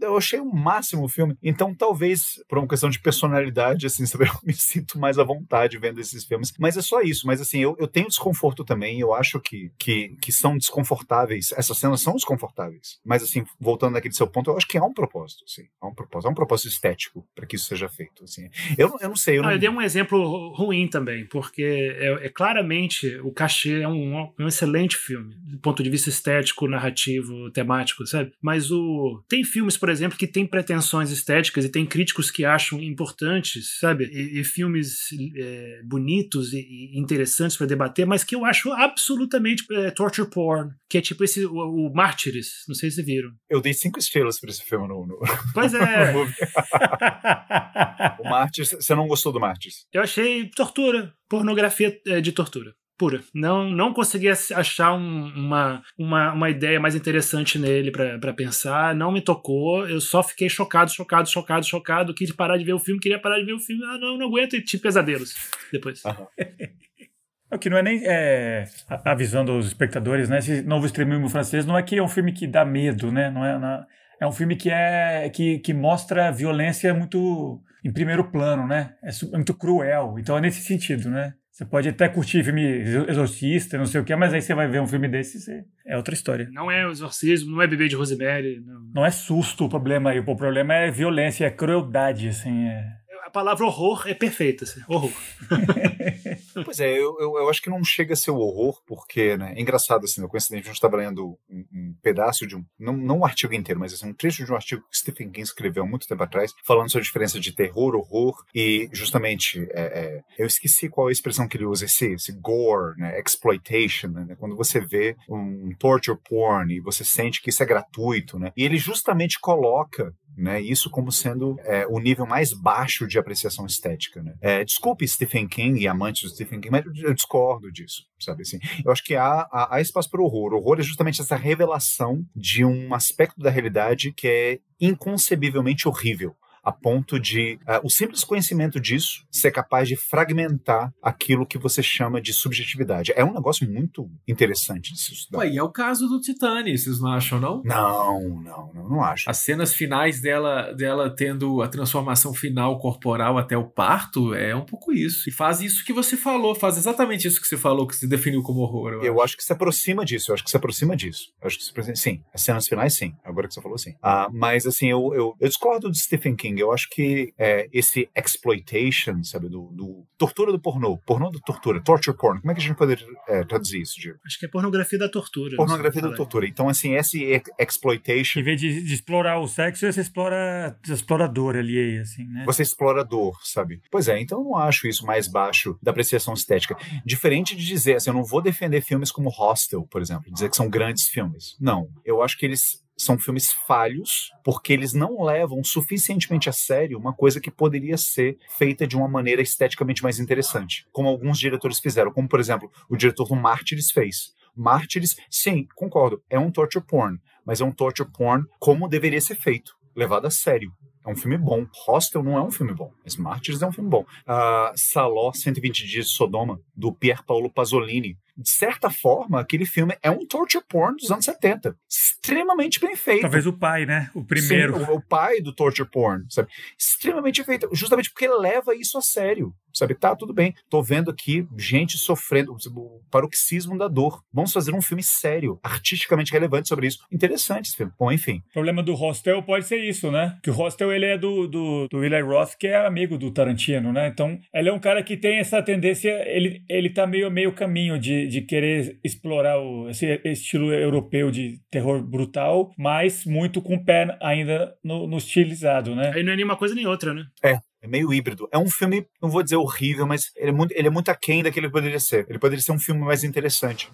Eu achei o máximo o filme. Então, talvez, por uma questão de personalidade, assim, sabe, eu me sinto mais à vontade vendo esses filmes. Mas é só isso. Mas, assim, eu, eu tenho desconforto também. Eu acho que, que, que são desconfortáveis. Essas cenas são desconfortáveis. Mas, assim, voltando naquele seu ponto, eu acho que há um propósito, sim. Há um propósito, há um propósito estético para que isso seja feito. Assim. Eu, eu não sei. Eu, não... Ah, eu dei um exemplo ruim também, porque é, é claramente o cachê é um, um, excelente filme, do ponto de vista estético, narrativo, temático, sabe? Mas o tem filmes, por exemplo, que têm pretensões estéticas e tem críticos que acham importantes, sabe? E, e filmes é, bonitos e, e interessantes para debater, mas que eu acho absolutamente é, torture porn, que é tipo esse o, o Mártires, não sei se viram Eu dei cinco estrelas pra esse filme no. no pois é. o Martyrs, você não gostou do Martyrs? Eu achei tortura, pornografia é, de tortura pura. Não, não consegui achar um, uma, uma, uma ideia mais interessante nele para pensar. Não me tocou. Eu só fiquei chocado, chocado, chocado, chocado. Quis parar de ver o filme, queria parar de ver o filme. Ah, não, não aguento e tive pesadelos depois. Uhum. O que não é nem é, avisando os espectadores, né? Esse novo extremismo francês não é que é um filme que dá medo, né? Não é, não é, é um filme que é que, que mostra violência muito em primeiro plano, né? É, é muito cruel. Então é nesse sentido, né? Você pode até curtir filme exorcista, não sei o que, mas aí você vai ver um filme desse, você... é outra história. Não é o exorcismo, não é bebê de Rosemary, não. não é susto o problema aí. O problema é violência, é crueldade, assim. É a palavra horror é perfeita, assim. horror. pois é, eu, eu, eu, acho que não chega a ser o horror, porque, né, é engraçado, assim, no coincidente, a gente estava lendo um, um, pedaço de um, não, não um artigo inteiro, mas assim, um trecho de um artigo que Stephen King escreveu há muito tempo atrás, falando sobre a diferença de terror, horror e, justamente, é, é, eu esqueci qual é a expressão que ele usa, esse, esse gore, né, exploitation, né, quando você vê um torture porn e você sente que isso é gratuito, né, e ele justamente coloca né? Isso como sendo é, o nível mais baixo de apreciação estética, né? É, desculpe Stephen King e amantes do Stephen King, mas eu discordo disso, sabe assim? Eu acho que há, há, há espaço para o horror. O horror é justamente essa revelação de um aspecto da realidade que é inconcebivelmente horrível a ponto de uh, o simples conhecimento disso ser capaz de fragmentar aquilo que você chama de subjetividade. É um negócio muito interessante de se estudar. Ué, e é o caso do Titani, vocês não acham, não? Não, não, não, não acho. As cenas finais dela, dela tendo a transformação final corporal até o parto é um pouco isso. E faz isso que você falou, faz exatamente isso que você falou, que se definiu como horror. Eu, eu acho. acho. que se aproxima disso, eu acho que se aproxima disso. Eu acho que se aproxima, sim, as cenas finais, sim. Agora que você falou, sim. Ah, mas, assim, eu, eu, eu discordo de Stephen King eu acho que é, esse exploitation, sabe, do, do, tortura do pornô, pornô da tortura, torture porn, como é que a gente poderia é, traduzir isso, Diego? Acho que é pornografia da tortura. Pornografia da tortura. Então, assim, esse exploitation... Em vez de, de explorar o sexo, você explora explorador ali, assim, né? Você explora dor, sabe? Pois é, então eu não acho isso mais baixo da apreciação estética. Diferente de dizer, assim, eu não vou defender filmes como Hostel, por exemplo, dizer que são grandes filmes. Não. Eu acho que eles são filmes falhos porque eles não levam suficientemente a sério uma coisa que poderia ser feita de uma maneira esteticamente mais interessante, como alguns diretores fizeram, como por exemplo o diretor do Mártires fez. Mártires, sim, concordo, é um torture porn, mas é um torture porn como deveria ser feito, levado a sério. É um filme bom. Hostel não é um filme bom, mas Mártires é um filme bom. Uh, Saló, 120 Dias de Sodoma, do Pier Paolo Pasolini, de certa forma, aquele filme é um torture porn dos anos 70. Extremamente bem feito. Talvez o pai, né? O primeiro. Sim, o, o, pai do torture porn, sabe? Extremamente feito. Justamente porque leva isso a sério. Sabe? Tá, tudo bem. Tô vendo aqui gente sofrendo o paroxismo da dor. Vamos fazer um filme sério, artisticamente relevante sobre isso. Interessante esse filme. Bom, enfim. O problema do Hostel pode ser isso, né? Que o Hostel, ele é do, do, do Eli Roth, que é amigo do Tarantino, né? Então, ele é um cara que tem essa tendência, ele, ele tá meio, meio caminho de, de querer explorar o, esse estilo europeu de terror brutal, mas muito com o pé ainda no, no estilizado, né? Aí não é nenhuma coisa nem outra, né? É, é meio híbrido. É um filme, não vou dizer horrível, mas ele é muito, ele é muito aquém daquele que poderia ser. Ele poderia ser um filme mais interessante.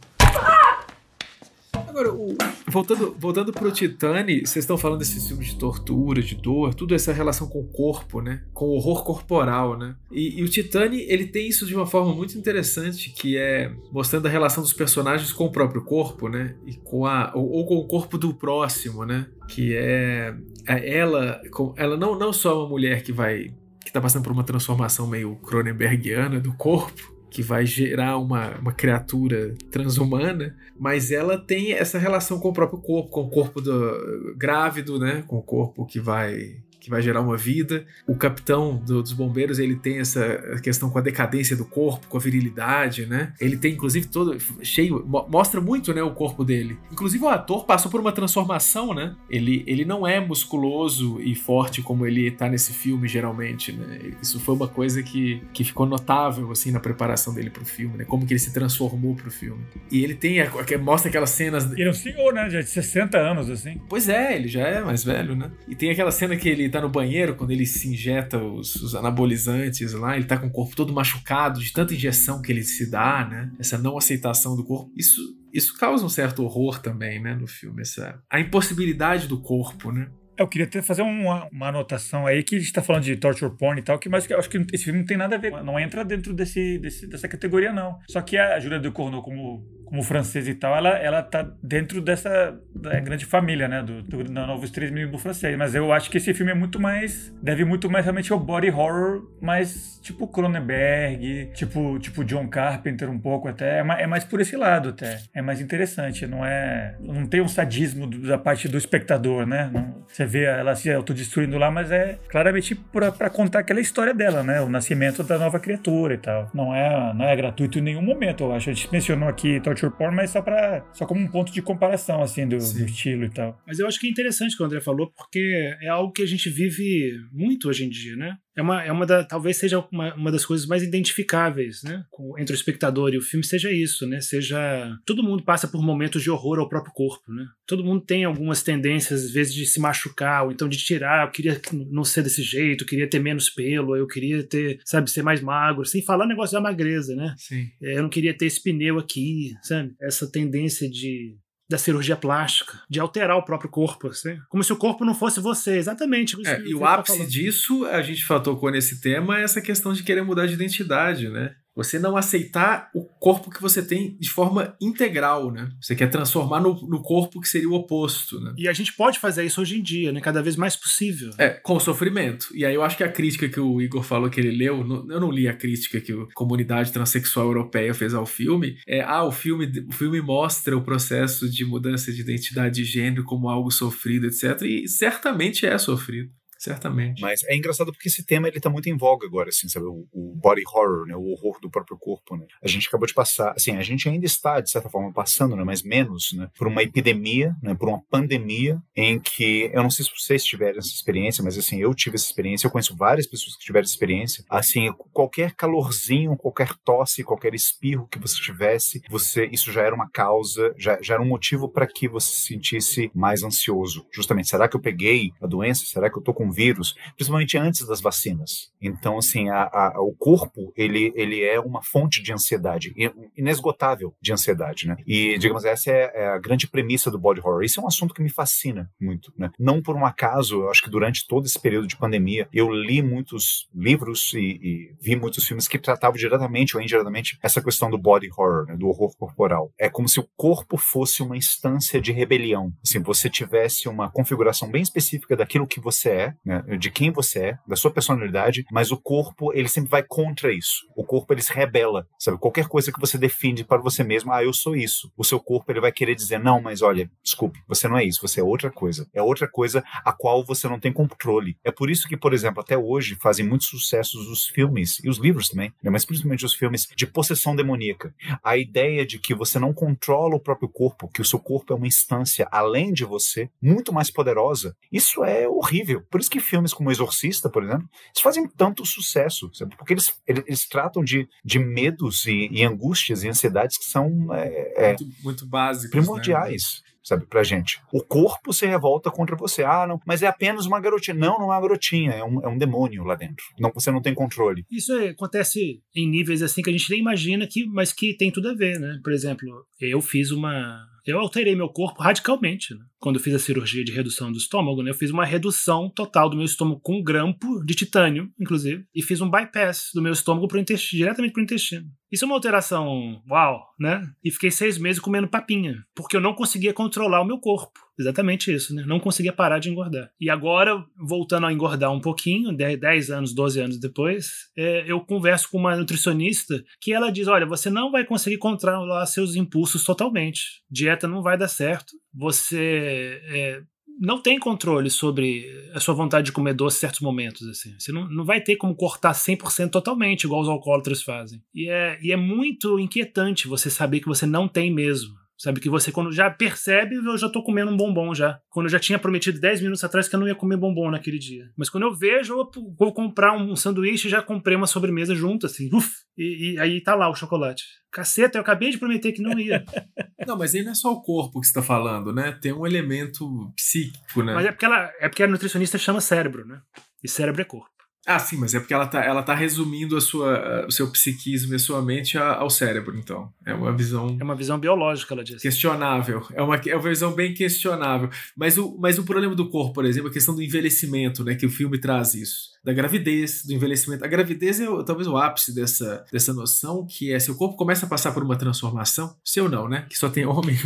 Agora, o, voltando, voltando pro Titane, vocês estão falando desses filmes de tortura, de dor, tudo essa relação com o corpo, né? Com o horror corporal, né? E, e, o Titane, ele tem isso de uma forma muito interessante, que é mostrando a relação dos personagens com o próprio corpo, né? E com a, ou, ou com o corpo do próximo, né? Que é, é ela, ela não, não só uma mulher que vai que tá passando por uma transformação meio Cronenbergiana do corpo, que vai gerar uma, uma criatura transhumana, mas ela tem essa relação com o próprio corpo, com o corpo do, grávido, né? Com o corpo que vai que vai gerar uma vida. O capitão do, dos bombeiros, ele tem essa questão com a decadência do corpo, com a virilidade, né? Ele tem, inclusive, todo cheio, mo mostra muito, né, o corpo dele. Inclusive, o ator passou por uma transformação, né? Ele, ele não é musculoso e forte como ele tá nesse filme, geralmente, né? Isso foi uma coisa que, que ficou notável, assim, na preparação dele pro filme, né? Como que ele se transformou pro filme. E ele tem, a, mostra aquelas cenas... Ele é um senhor, né? Já de 60 anos, assim. Pois é, ele já é mais velho, né? E tem aquela cena que ele tá no banheiro, quando ele se injeta os, os, anabolizantes lá, ele tá com o corpo todo machucado de tanta injeção que ele se dá, né? Essa não aceitação do corpo. Isso, isso causa um certo horror também, né, no filme. Essa, a impossibilidade do corpo, né? Eu queria até fazer uma, uma anotação aí que a gente tá falando de torture porn e tal, que, mas eu acho que esse filme não tem nada a ver, não entra dentro desse, desse dessa categoria, não. Só que a Julia de Corneau, como como francesa e tal, ela, ela tá dentro dessa grande família, né? Do, do, do Novos Três do francês. Mas eu acho que esse filme é muito mais. Deve muito mais realmente ao body horror, mais tipo Cronenberg, tipo, tipo John Carpenter um pouco até. É mais, é mais por esse lado até. É mais interessante. Não é. Não tem um sadismo da parte do espectador, né? Não, você vê ela se autodestruindo lá, mas é claramente para contar aquela história dela, né? O nascimento da nova criatura e tal. Não é, não é gratuito em nenhum momento, eu acho. A gente mencionou aqui torture porn, mas só para só como um ponto de comparação assim do, do, estilo e tal. Mas eu acho que é interessante o que o André falou, porque é algo que a gente vive muito hoje em dia, né? É uma, é uma da, talvez seja uma, uma das coisas mais identificáveis, né, com, entre o espectador e o filme seja isso, né, seja todo mundo passa por momentos de horror ao próprio corpo, né, todo mundo tem algumas tendências às vezes de se machucar ou então de tirar, eu queria não ser desse jeito, eu queria ter menos pelo, eu queria ter, sabe, ser mais magro, sem falar o negócio da magreza, né, Sim. É, eu não queria ter esse pneu aqui, sabe, essa tendência de da cirurgia plástica, de alterar o próprio corpo, assim. como se o corpo não fosse você, exatamente. É, e o tá ápice disso, a gente tocou nesse tema, é essa questão de querer mudar de identidade, né? Você não aceitar o corpo que você tem de forma integral, né? Você quer transformar no, no, corpo que seria o oposto, né? E a gente pode fazer isso hoje em dia, né? Cada vez mais possível. É, com sofrimento. E aí eu acho que a crítica que o Igor falou que ele leu, eu não li a crítica que a comunidade transexual europeia fez ao filme, é, ah, o filme, o filme mostra o processo de mudança de identidade de gênero como algo sofrido, etc. E certamente é sofrido. Certamente. Mas é engraçado porque esse tema ele tá muito em voga agora, assim, sabe? O, o, body horror, né? O horror do próprio corpo, né? A gente acabou de passar, assim, a gente ainda está, de certa forma, passando, né? Mas menos, né? Por uma epidemia, né? Por uma pandemia em que, eu não sei se vocês tiveram essa experiência, mas assim, eu tive essa experiência, eu conheço várias pessoas que tiveram essa experiência. Assim, qualquer calorzinho, qualquer tosse, qualquer espirro que você tivesse, você, isso já era uma causa, já, já era um motivo para que você se sentisse mais ansioso. Justamente, será que eu peguei a doença? Será que eu tô com vírus, principalmente antes das vacinas. Então, assim, a, a, o corpo, ele, ele é uma fonte de ansiedade, inesgotável de ansiedade, né? E, digamos, essa é, é a grande premissa do body horror. Isso é um assunto que me fascina muito, né? Não por um acaso, eu acho que durante todo esse período de pandemia, eu li muitos livros e, e vi muitos filmes que tratavam diretamente ou indiretamente essa questão do body horror, né? do horror corporal. É como se o corpo fosse uma instância de rebelião. Assim, você tivesse uma configuração bem específica daquilo que você é, né, de quem você é, da sua personalidade, mas o corpo, ele sempre vai contra isso. O corpo, ele se rebela, sabe? Qualquer coisa que você define para você mesmo, ah, eu sou isso. O seu corpo, ele vai querer dizer, não, mas olha, desculpe, você não é isso, você é outra coisa. É outra coisa a qual você não tem controle. É por isso que, por exemplo, até hoje fazem muitos sucessos os filmes, e os livros também, né, mas principalmente os filmes de possessão demoníaca. A ideia de que você não controla o próprio corpo, que o seu corpo é uma instância além de você, muito mais poderosa, isso é horrível. Por isso que filmes como Exorcista, por exemplo, eles fazem tanto sucesso, sabe? porque eles, eles, eles, tratam de, de medos e, e, angústias e ansiedades que são é, muito, muito básicos, primordiais. Né? sabe, pra gente. O corpo se revolta contra você. Ah, não, mas é apenas uma garotinha. Não, não é uma garotinha, é um, é um demônio lá dentro. Não, você não tem controle. Isso é, acontece em níveis assim que a gente nem imagina que, mas que tem tudo a ver, né? Por exemplo, eu fiz uma eu alterei meu corpo radicalmente. Né? Quando eu fiz a cirurgia de redução do estômago, né? eu fiz uma redução total do meu estômago com um grampo de titânio, inclusive, e fiz um bypass do meu estômago pro intestino, diretamente para o intestino. Isso é uma alteração uau, né? E fiquei seis meses comendo papinha, porque eu não conseguia controlar o meu corpo. Exatamente isso, né? Não conseguia parar de engordar. E agora, voltando a engordar um pouquinho, 10 anos, 12 anos depois, é, eu converso com uma nutricionista que ela diz: olha, você não vai conseguir controlar seus impulsos totalmente. Dieta não vai dar certo. Você é, não tem controle sobre a sua vontade de comer doce em certos momentos. Assim. Você não, não vai ter como cortar 100% totalmente, igual os alcoólatras fazem. E é, e é muito inquietante você saber que você não tem mesmo. Sabe que você, quando já percebe, eu já tô comendo um bombom já. Quando eu já tinha prometido 10 minutos atrás que eu não ia comer bombom naquele dia. Mas quando eu vejo, eu vou comprar um sanduíche já comprei uma sobremesa junto, assim. Uf, e, e, aí tá lá o chocolate. Caceta, eu acabei de prometer que não ia. não, mas aí não é só o corpo que você tá falando, né? Tem um elemento psíquico, né? Mas é porque, ela, é porque a nutricionista chama cérebro, né? E cérebro é corpo. Ah, sim, mas é porque ela tá, ela tá resumindo a sua, o seu psiquismo e a sua mente ao cérebro, então. É uma visão. É uma visão biológica, ela diz. Questionável. É uma, é uma visão bem questionável. Mas o, mas o problema do corpo, por exemplo, a questão do envelhecimento, né? Que o filme traz isso da gravidez, do envelhecimento. A gravidez é talvez o ápice dessa, dessa noção, que é se o corpo começa a passar por uma transformação, seu não, né? Que só tem homem,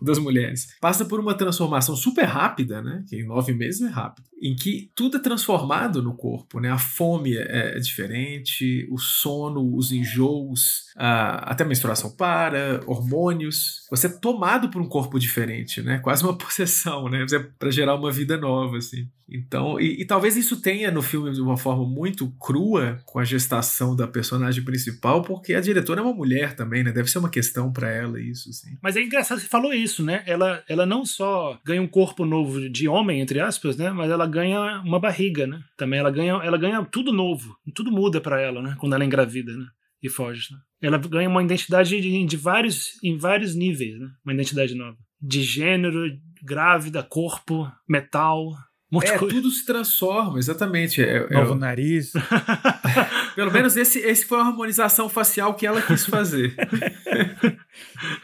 o das mulheres. Passa por uma transformação super rápida, né? Que em nove meses é rápido. Em que tudo é transformado no corpo, né? A fome é, é diferente, o sono, os enjoos, a, até a menstruação para, hormônios. Você é tomado por um corpo diferente, né? Quase uma possessão, né? É para gerar uma vida nova, assim. Então, e, e, talvez isso tenha no filme de uma forma muito crua com a gestação da personagem principal, porque a diretora é uma mulher também, né? Deve ser uma questão para ela isso, assim. Mas é engraçado você falou isso, né? Ela, ela não só ganha um corpo novo de homem, entre aspas, né? Mas ela ganha uma barriga, né? Também ela ganha, ela ganha tudo novo. Tudo muda para ela, né? Quando ela é engravida, né? E foge, né? Ela ganha uma identidade de, de vários, em vários níveis, né? Uma identidade nova. De gênero, grávida, corpo, metal, um É, coisa. tudo se transforma, exatamente. É, é- Novo nariz. pelo menos esse, esse foi a harmonização facial que ela quis fazer.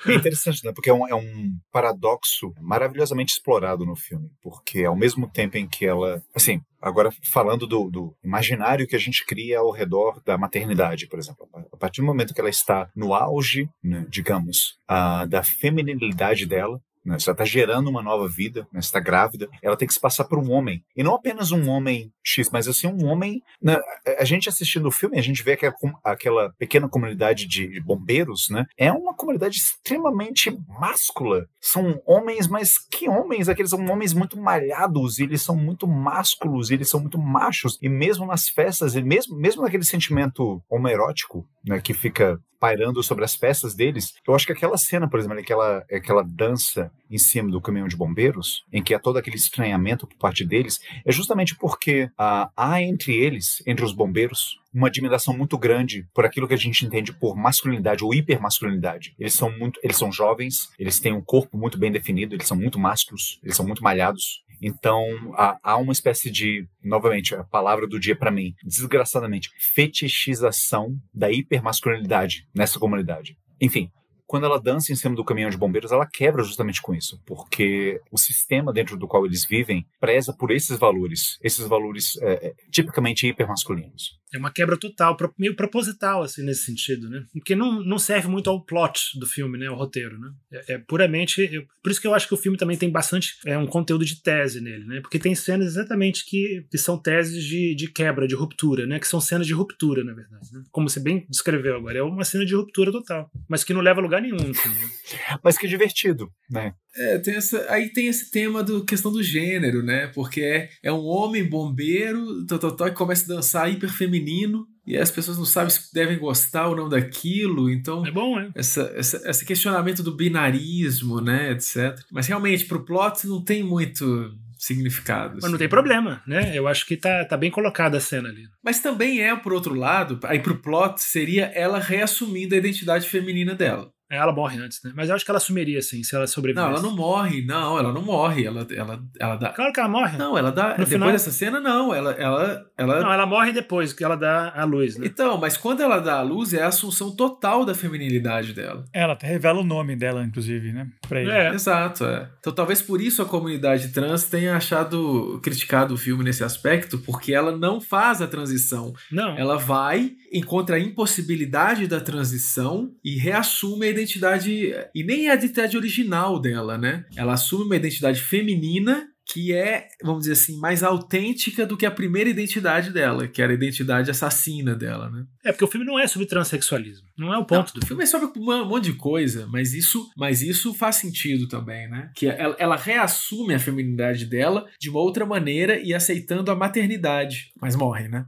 É interessante, né? Porque é um, é um paradoxo maravilhosamente explorado no filme. Porque ao mesmo tempo em que ela. Assim, agora falando do, do imaginário que a gente cria ao redor da maternidade, por exemplo. Partir do momento que ela está no auge, né, digamos, ah, da feminilidade dela. Né, está gerando uma nova vida, né, está grávida, ela tem que se passar por um homem. E não apenas um homem X, mas assim, um homem. né, a- gente assistindo o filme, a gente vê que a com- aquela pequena comunidade de bombeiros, né? É uma comunidade extremamente máscula. São homens, mas que homens? Aqueles são homens muito malhados, e eles são muito másculos, e eles são muito machos. E mesmo nas festas, e mesmo, mesmo naquele sentimento homoerótico, né? Que fica pairando sobre as festas deles. Eu acho que aquela cena, por exemplo, aquela, aquela dança em cima do caminhão de bombeiros, em que há todo aquele estranhamento por parte deles, é justamente porque ah, há entre eles, entre os bombeiros, uma admiração muito grande por aquilo que a gente entende por masculinidade ou hipermasculinidade. Eles são muito, eles são jovens, eles têm um corpo muito bem definido, eles são muito másculos, eles são muito malhados. Então há, há uma espécie de, novamente, a palavra do dia pra mim, desgraçadamente, fetichização da hipermasculinidade nessa comunidade. Enfim, quando ela dança em cima do caminhão de bombeiros, ela quebra justamente com isso, porque o sistema dentro do qual eles vivem preza por esses valores, esses valores é, é, tipicamente hipermasculinos. É uma quebra total, meio proposital, assim, nesse sentido, né? Porque não, não serve muito ao plot do filme, né? Ao roteiro, né? É, é puramente. eu- por isso que eu acho que o filme também tem bastante. É um conteúdo de tese nele, né? Porque tem cenas exatamente que, que são teses de, de quebra, de ruptura, né? Que são cenas de ruptura, na verdade. Né? Como você bem descreveu agora. É uma cena de ruptura total. Mas que não leva a lugar nenhum filme. né? Mas que divertido, né? É, tem essa, aí tem esse tema do questão do gênero, né? Porque é, é um homem bombeiro, tó, tó, tó, que começa a dançar hiper feminino, e as pessoas não sabem se devem gostar ou não daquilo, então É bom, né? essa, essa, esse questionamento do binarismo, né, etc. Mas realmente, pro plot não tem muito significado. Mas não assim. tem problema, né? Eu acho que tá, tá bem colocada a cena ali. Mas também é, por outro lado, aí pro plot seria ela reassumindo a identidade feminina dela. Ela morre antes, né? Mas eu acho que ela assumiria, assim, se ela sobrevivesse. Não, ela não morre, não, ela não morre, ela, ela, ela dá. Claro que ela morre. Não, ela dá. depois final- dessa cena, não. Ela. ela, ela... Não, ela morre depois que ela dá a luz, né? Então, mas quando ela dá a luz, é a assunção total da feminilidade dela. Ela até revela o nome dela, inclusive, né? Pra ele. É. Exato, é. Então talvez por isso a comunidade trans tenha achado, criticado o filme nesse aspecto, porque ela não faz a transição. Não. Ela vai, encontra a impossibilidade da transição e reassume a identidade. E nem é a identidade original dela, né? Ela assume uma identidade feminina que é, vamos dizer assim, mais autêntica do que a primeira identidade dela, que era a identidade assassina dela, né? É porque o filme não é sobre transexualismo. Não é o ponto Não, do o filme é sobre um monte de coisa, mas isso, mas isso faz sentido também, né? Que ela, ela reassume a feminilidade dela de uma outra maneira e aceitando a maternidade, mas morre, né?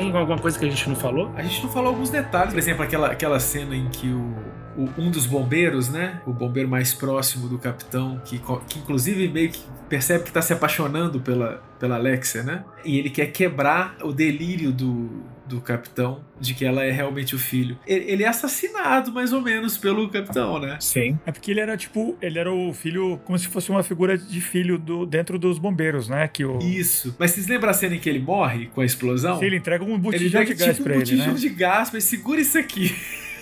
Tem alguma coisa que a gente não falou? A gente não falou alguns detalhes, por exemplo, aquela, aquela cena em que o, um dos bombeiros, né? O bombeiro mais próximo do capitão, que, que inclusive meio que percebe que tá se apaixonando pela, pela Alexia, né? E ele quer quebrar o delírio do, do capitão de que ela é realmente o filho. Ele, ele é assassinado, mais ou menos, pelo capitão, né? Sim. É porque ele era tipo, ele era o filho, como se fosse uma figura de filho do, dentro dos bombeiros, né? Que o. Isso. Mas vocês lembram a cena em que ele morre com a explosão? Se ele entrega um ele botijão pega de gás tipo um pra ele, botijão né? de gás, mas segura isso aqui.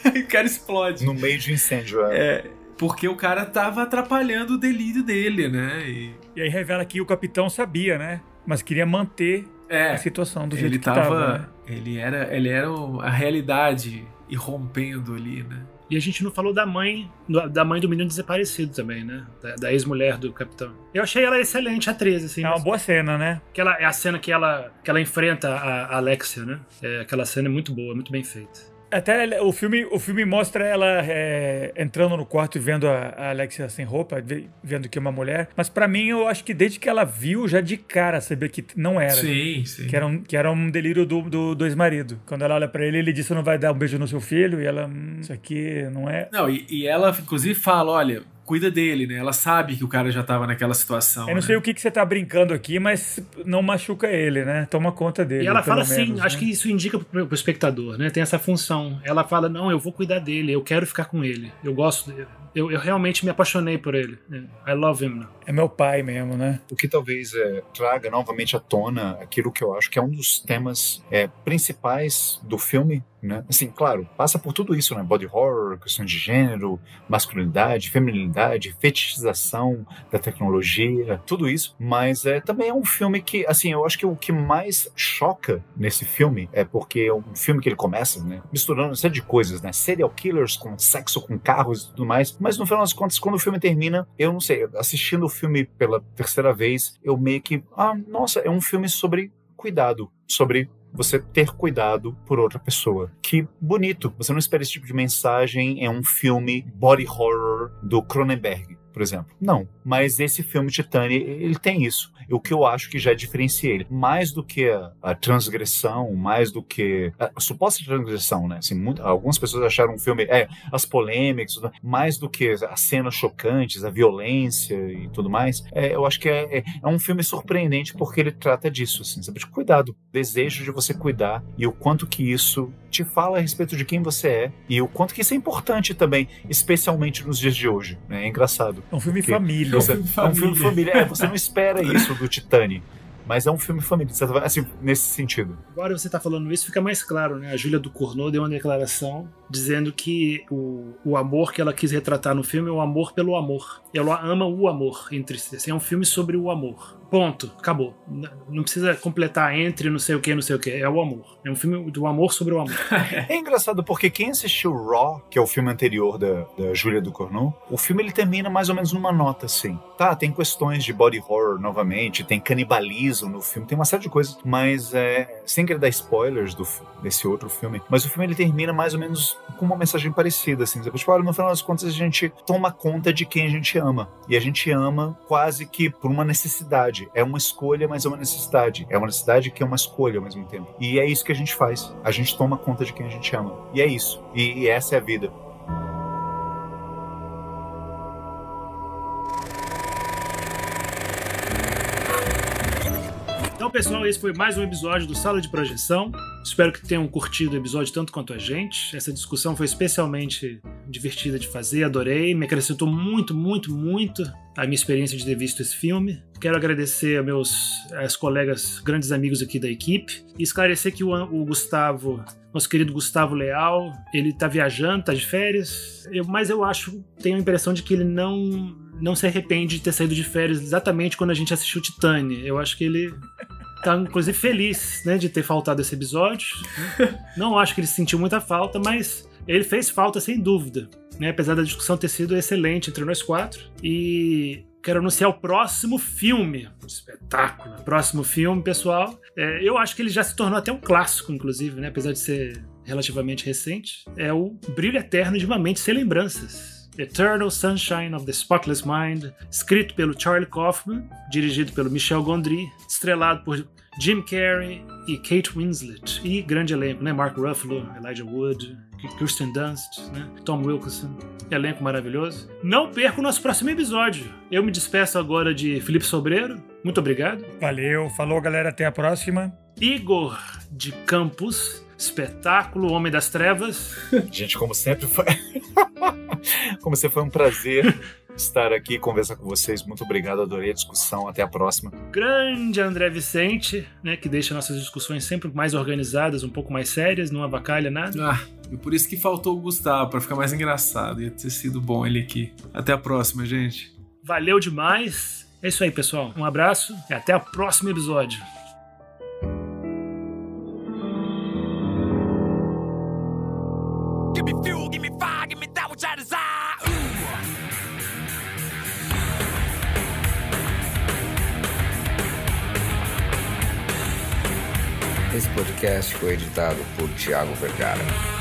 O cara explode. No meio de incêndio. É. É, porque o cara tava atrapalhando o delírio dele, né? E, E aí revela que o capitão sabia, né? Mas queria manter é, a situação do jeito ele que tava. tava. né? Ele era, ele era a realidade irrompendo ali, né? E a gente não falou da mãe, do- da mãe do menino desaparecido também, né? Da, da ex-mulher do capitão. Eu achei ela excelente, atriz, assim. É uma mas- boa cena, né? que ela- é a cena que ela, que ela enfrenta a, a Alexia, né? É, aquela cena é muito boa, muito bem feita. Até o filme, o filme mostra ela é, entrando no quarto e vendo a, a Alexia sem roupa, vendo que é uma mulher. Mas para mim, eu acho que desde que ela viu, já de cara sabia que não era. Sim, sim. Que era um, que era um delírio do, do, do ex-marido. Quando ela olha para ele, ele diz: Você não vai dar um beijo no seu filho? E ela, hum, isso aqui não é. Não, e, e ela, inclusive, fala: Olha, cuida dele, né? Ela sabe que o cara já tava naquela situação. Eu não né? sei o que, que você tá brincando aqui, mas não machuca ele, né? Toma conta dele. E ela fala assim, menos, acho né? que isso indica pro, pro espectador, né? Tem essa função. Ela fala, não, eu vou cuidar dele, eu quero ficar com ele, eu gosto dele. Eu, eu realmente me apaixonei por ele. I love him. É meu pai mesmo, né? O que talvez é, traga novamente à tona aquilo que eu acho que é um dos temas é, principais do filme, né? Assim, claro, passa por tudo isso, né? Body horror, questão de gênero, masculinidade, feminilidade, fetichização da tecnologia, tudo isso. Mas é também é um filme que, assim, eu acho que o que mais choca nesse filme é porque é um filme que ele começa, né? Misturando uma série de coisas, né? Serial killers com sexo, com carros e tudo mais. Mas no final das contas, quando o filme termina, eu não sei, assistindo o filme pela terceira vez, eu meio que, ah, nossa, é um filme sobre cuidado, sobre você ter cuidado por outra pessoa. Que bonito. Você não espera esse tipo de mensagem em um filme body horror do Cronenberg por exemplo. Não. Mas esse filme Titane, ele tem isso. O que eu acho que já diferencia ele. Mais do que a, a transgressão, mais do que a, a suposta transgressão, né? Assim, muito, algumas pessoas acharam um filme, é, as polêmicas, mais do que as cenas chocantes, a violência e tudo mais. É, eu acho que é, é, é, um filme surpreendente porque ele trata disso, assim, sabe? De cuidado, desejo de você cuidar e o quanto que isso te fala a respeito de quem você é e o quanto que isso é importante também, especialmente nos dias de hoje. Né? É engraçado. É um filme família. Você, é um filme família. É um filme família. É, você não espera isso do Titani. Mas é um filme família, assim, nesse sentido. Agora você está falando isso, fica mais claro, né? A Júlia do Cournot deu uma declaração dizendo que o, o amor que ela quis retratar no filme é o amor pelo amor. Ela ama o amor entre si. Assim, é um filme sobre o amor. Ponto. Acabou. Não precisa completar entre não sei o que, não sei o que. É o amor. É um filme do amor sobre o amor. é engraçado porque quem assistiu Raw, que é o filme anterior da, da do Cournot, o filme ele termina mais ou menos numa nota assim. Tá, tem questões de body horror novamente, tem canibalismo no filme, tem uma série de coisas, mas é, sem querer dar spoilers do, desse outro filme, mas o filme ele termina mais ou menos com uma mensagem parecida, assim. Tipo, olha, no final das contas a gente toma conta de quem a gente ama. E a gente ama quase que por uma necessidade. É uma escolha, mas é uma necessidade. É uma necessidade que é uma escolha ao mesmo tempo. E é isso que a gente faz. A gente toma conta de quem a gente ama. E é isso. E, e essa é a vida. Então, pessoal, esse foi mais um episódio do Sala de Projeção. Espero que tenham curtido o episódio tanto quanto a gente. Essa discussão foi especialmente divertida de fazer, adorei. Me acrescentou muito, muito, muito a minha experiência de ter visto esse filme. Quero agradecer a meus as colegas, grandes amigos aqui da equipe e esclarecer que o, o Gustavo, nosso querido Gustavo Leal, ele tá viajando, tá de férias, eu, mas eu acho, tenho a impressão de que ele não não se arrepende de ter saído de férias exatamente quando a gente assistiu Titane. Eu acho que ele tá inclusive feliz, né, de ter faltado esse episódio. Não acho que ele sentiu muita falta, mas ele fez falta sem dúvida, né, apesar da discussão ter sido excelente entre nós quatro. E quero anunciar o próximo filme, espetáculo. Próximo filme, pessoal. É, eu acho que ele já se tornou até um clássico, inclusive, né, apesar de ser relativamente recente. É o Brilho Eterno de uma Mente Sem Lembranças. Eternal Sunshine of the Spotless Mind, escrito pelo Charlie Kaufman, dirigido pelo Michel Gondry, estrelado por Jim Carrey e Kate Winslet. E grande elenco, né? Mark Ruffalo, Elijah Wood, Kirsten Dunst, né? Tom Wilkinson. Elenco maravilhoso. Não perca o nosso próximo episódio. Eu me despeço agora de Felipe Sobreiro. Muito obrigado. Valeu. Falou, galera. Até a próxima. Igor de Campos. Espetáculo Homem das Trevas. Gente, como sempre foi. como sempre foi um prazer estar aqui e conversar com vocês. Muito obrigado, adorei a discussão. Até a próxima. Grande André Vicente, né, que deixa nossas discussões sempre mais organizadas, um pouco mais sérias, não avacalha nada. Ah, e por isso que faltou o Gustavo, para ficar mais engraçado. Ia ter sido bom ele aqui. Até a próxima, gente. Valeu demais. É isso aí, pessoal. Um abraço e até o próximo episódio. Podcast foi editado por Tiago Vergara.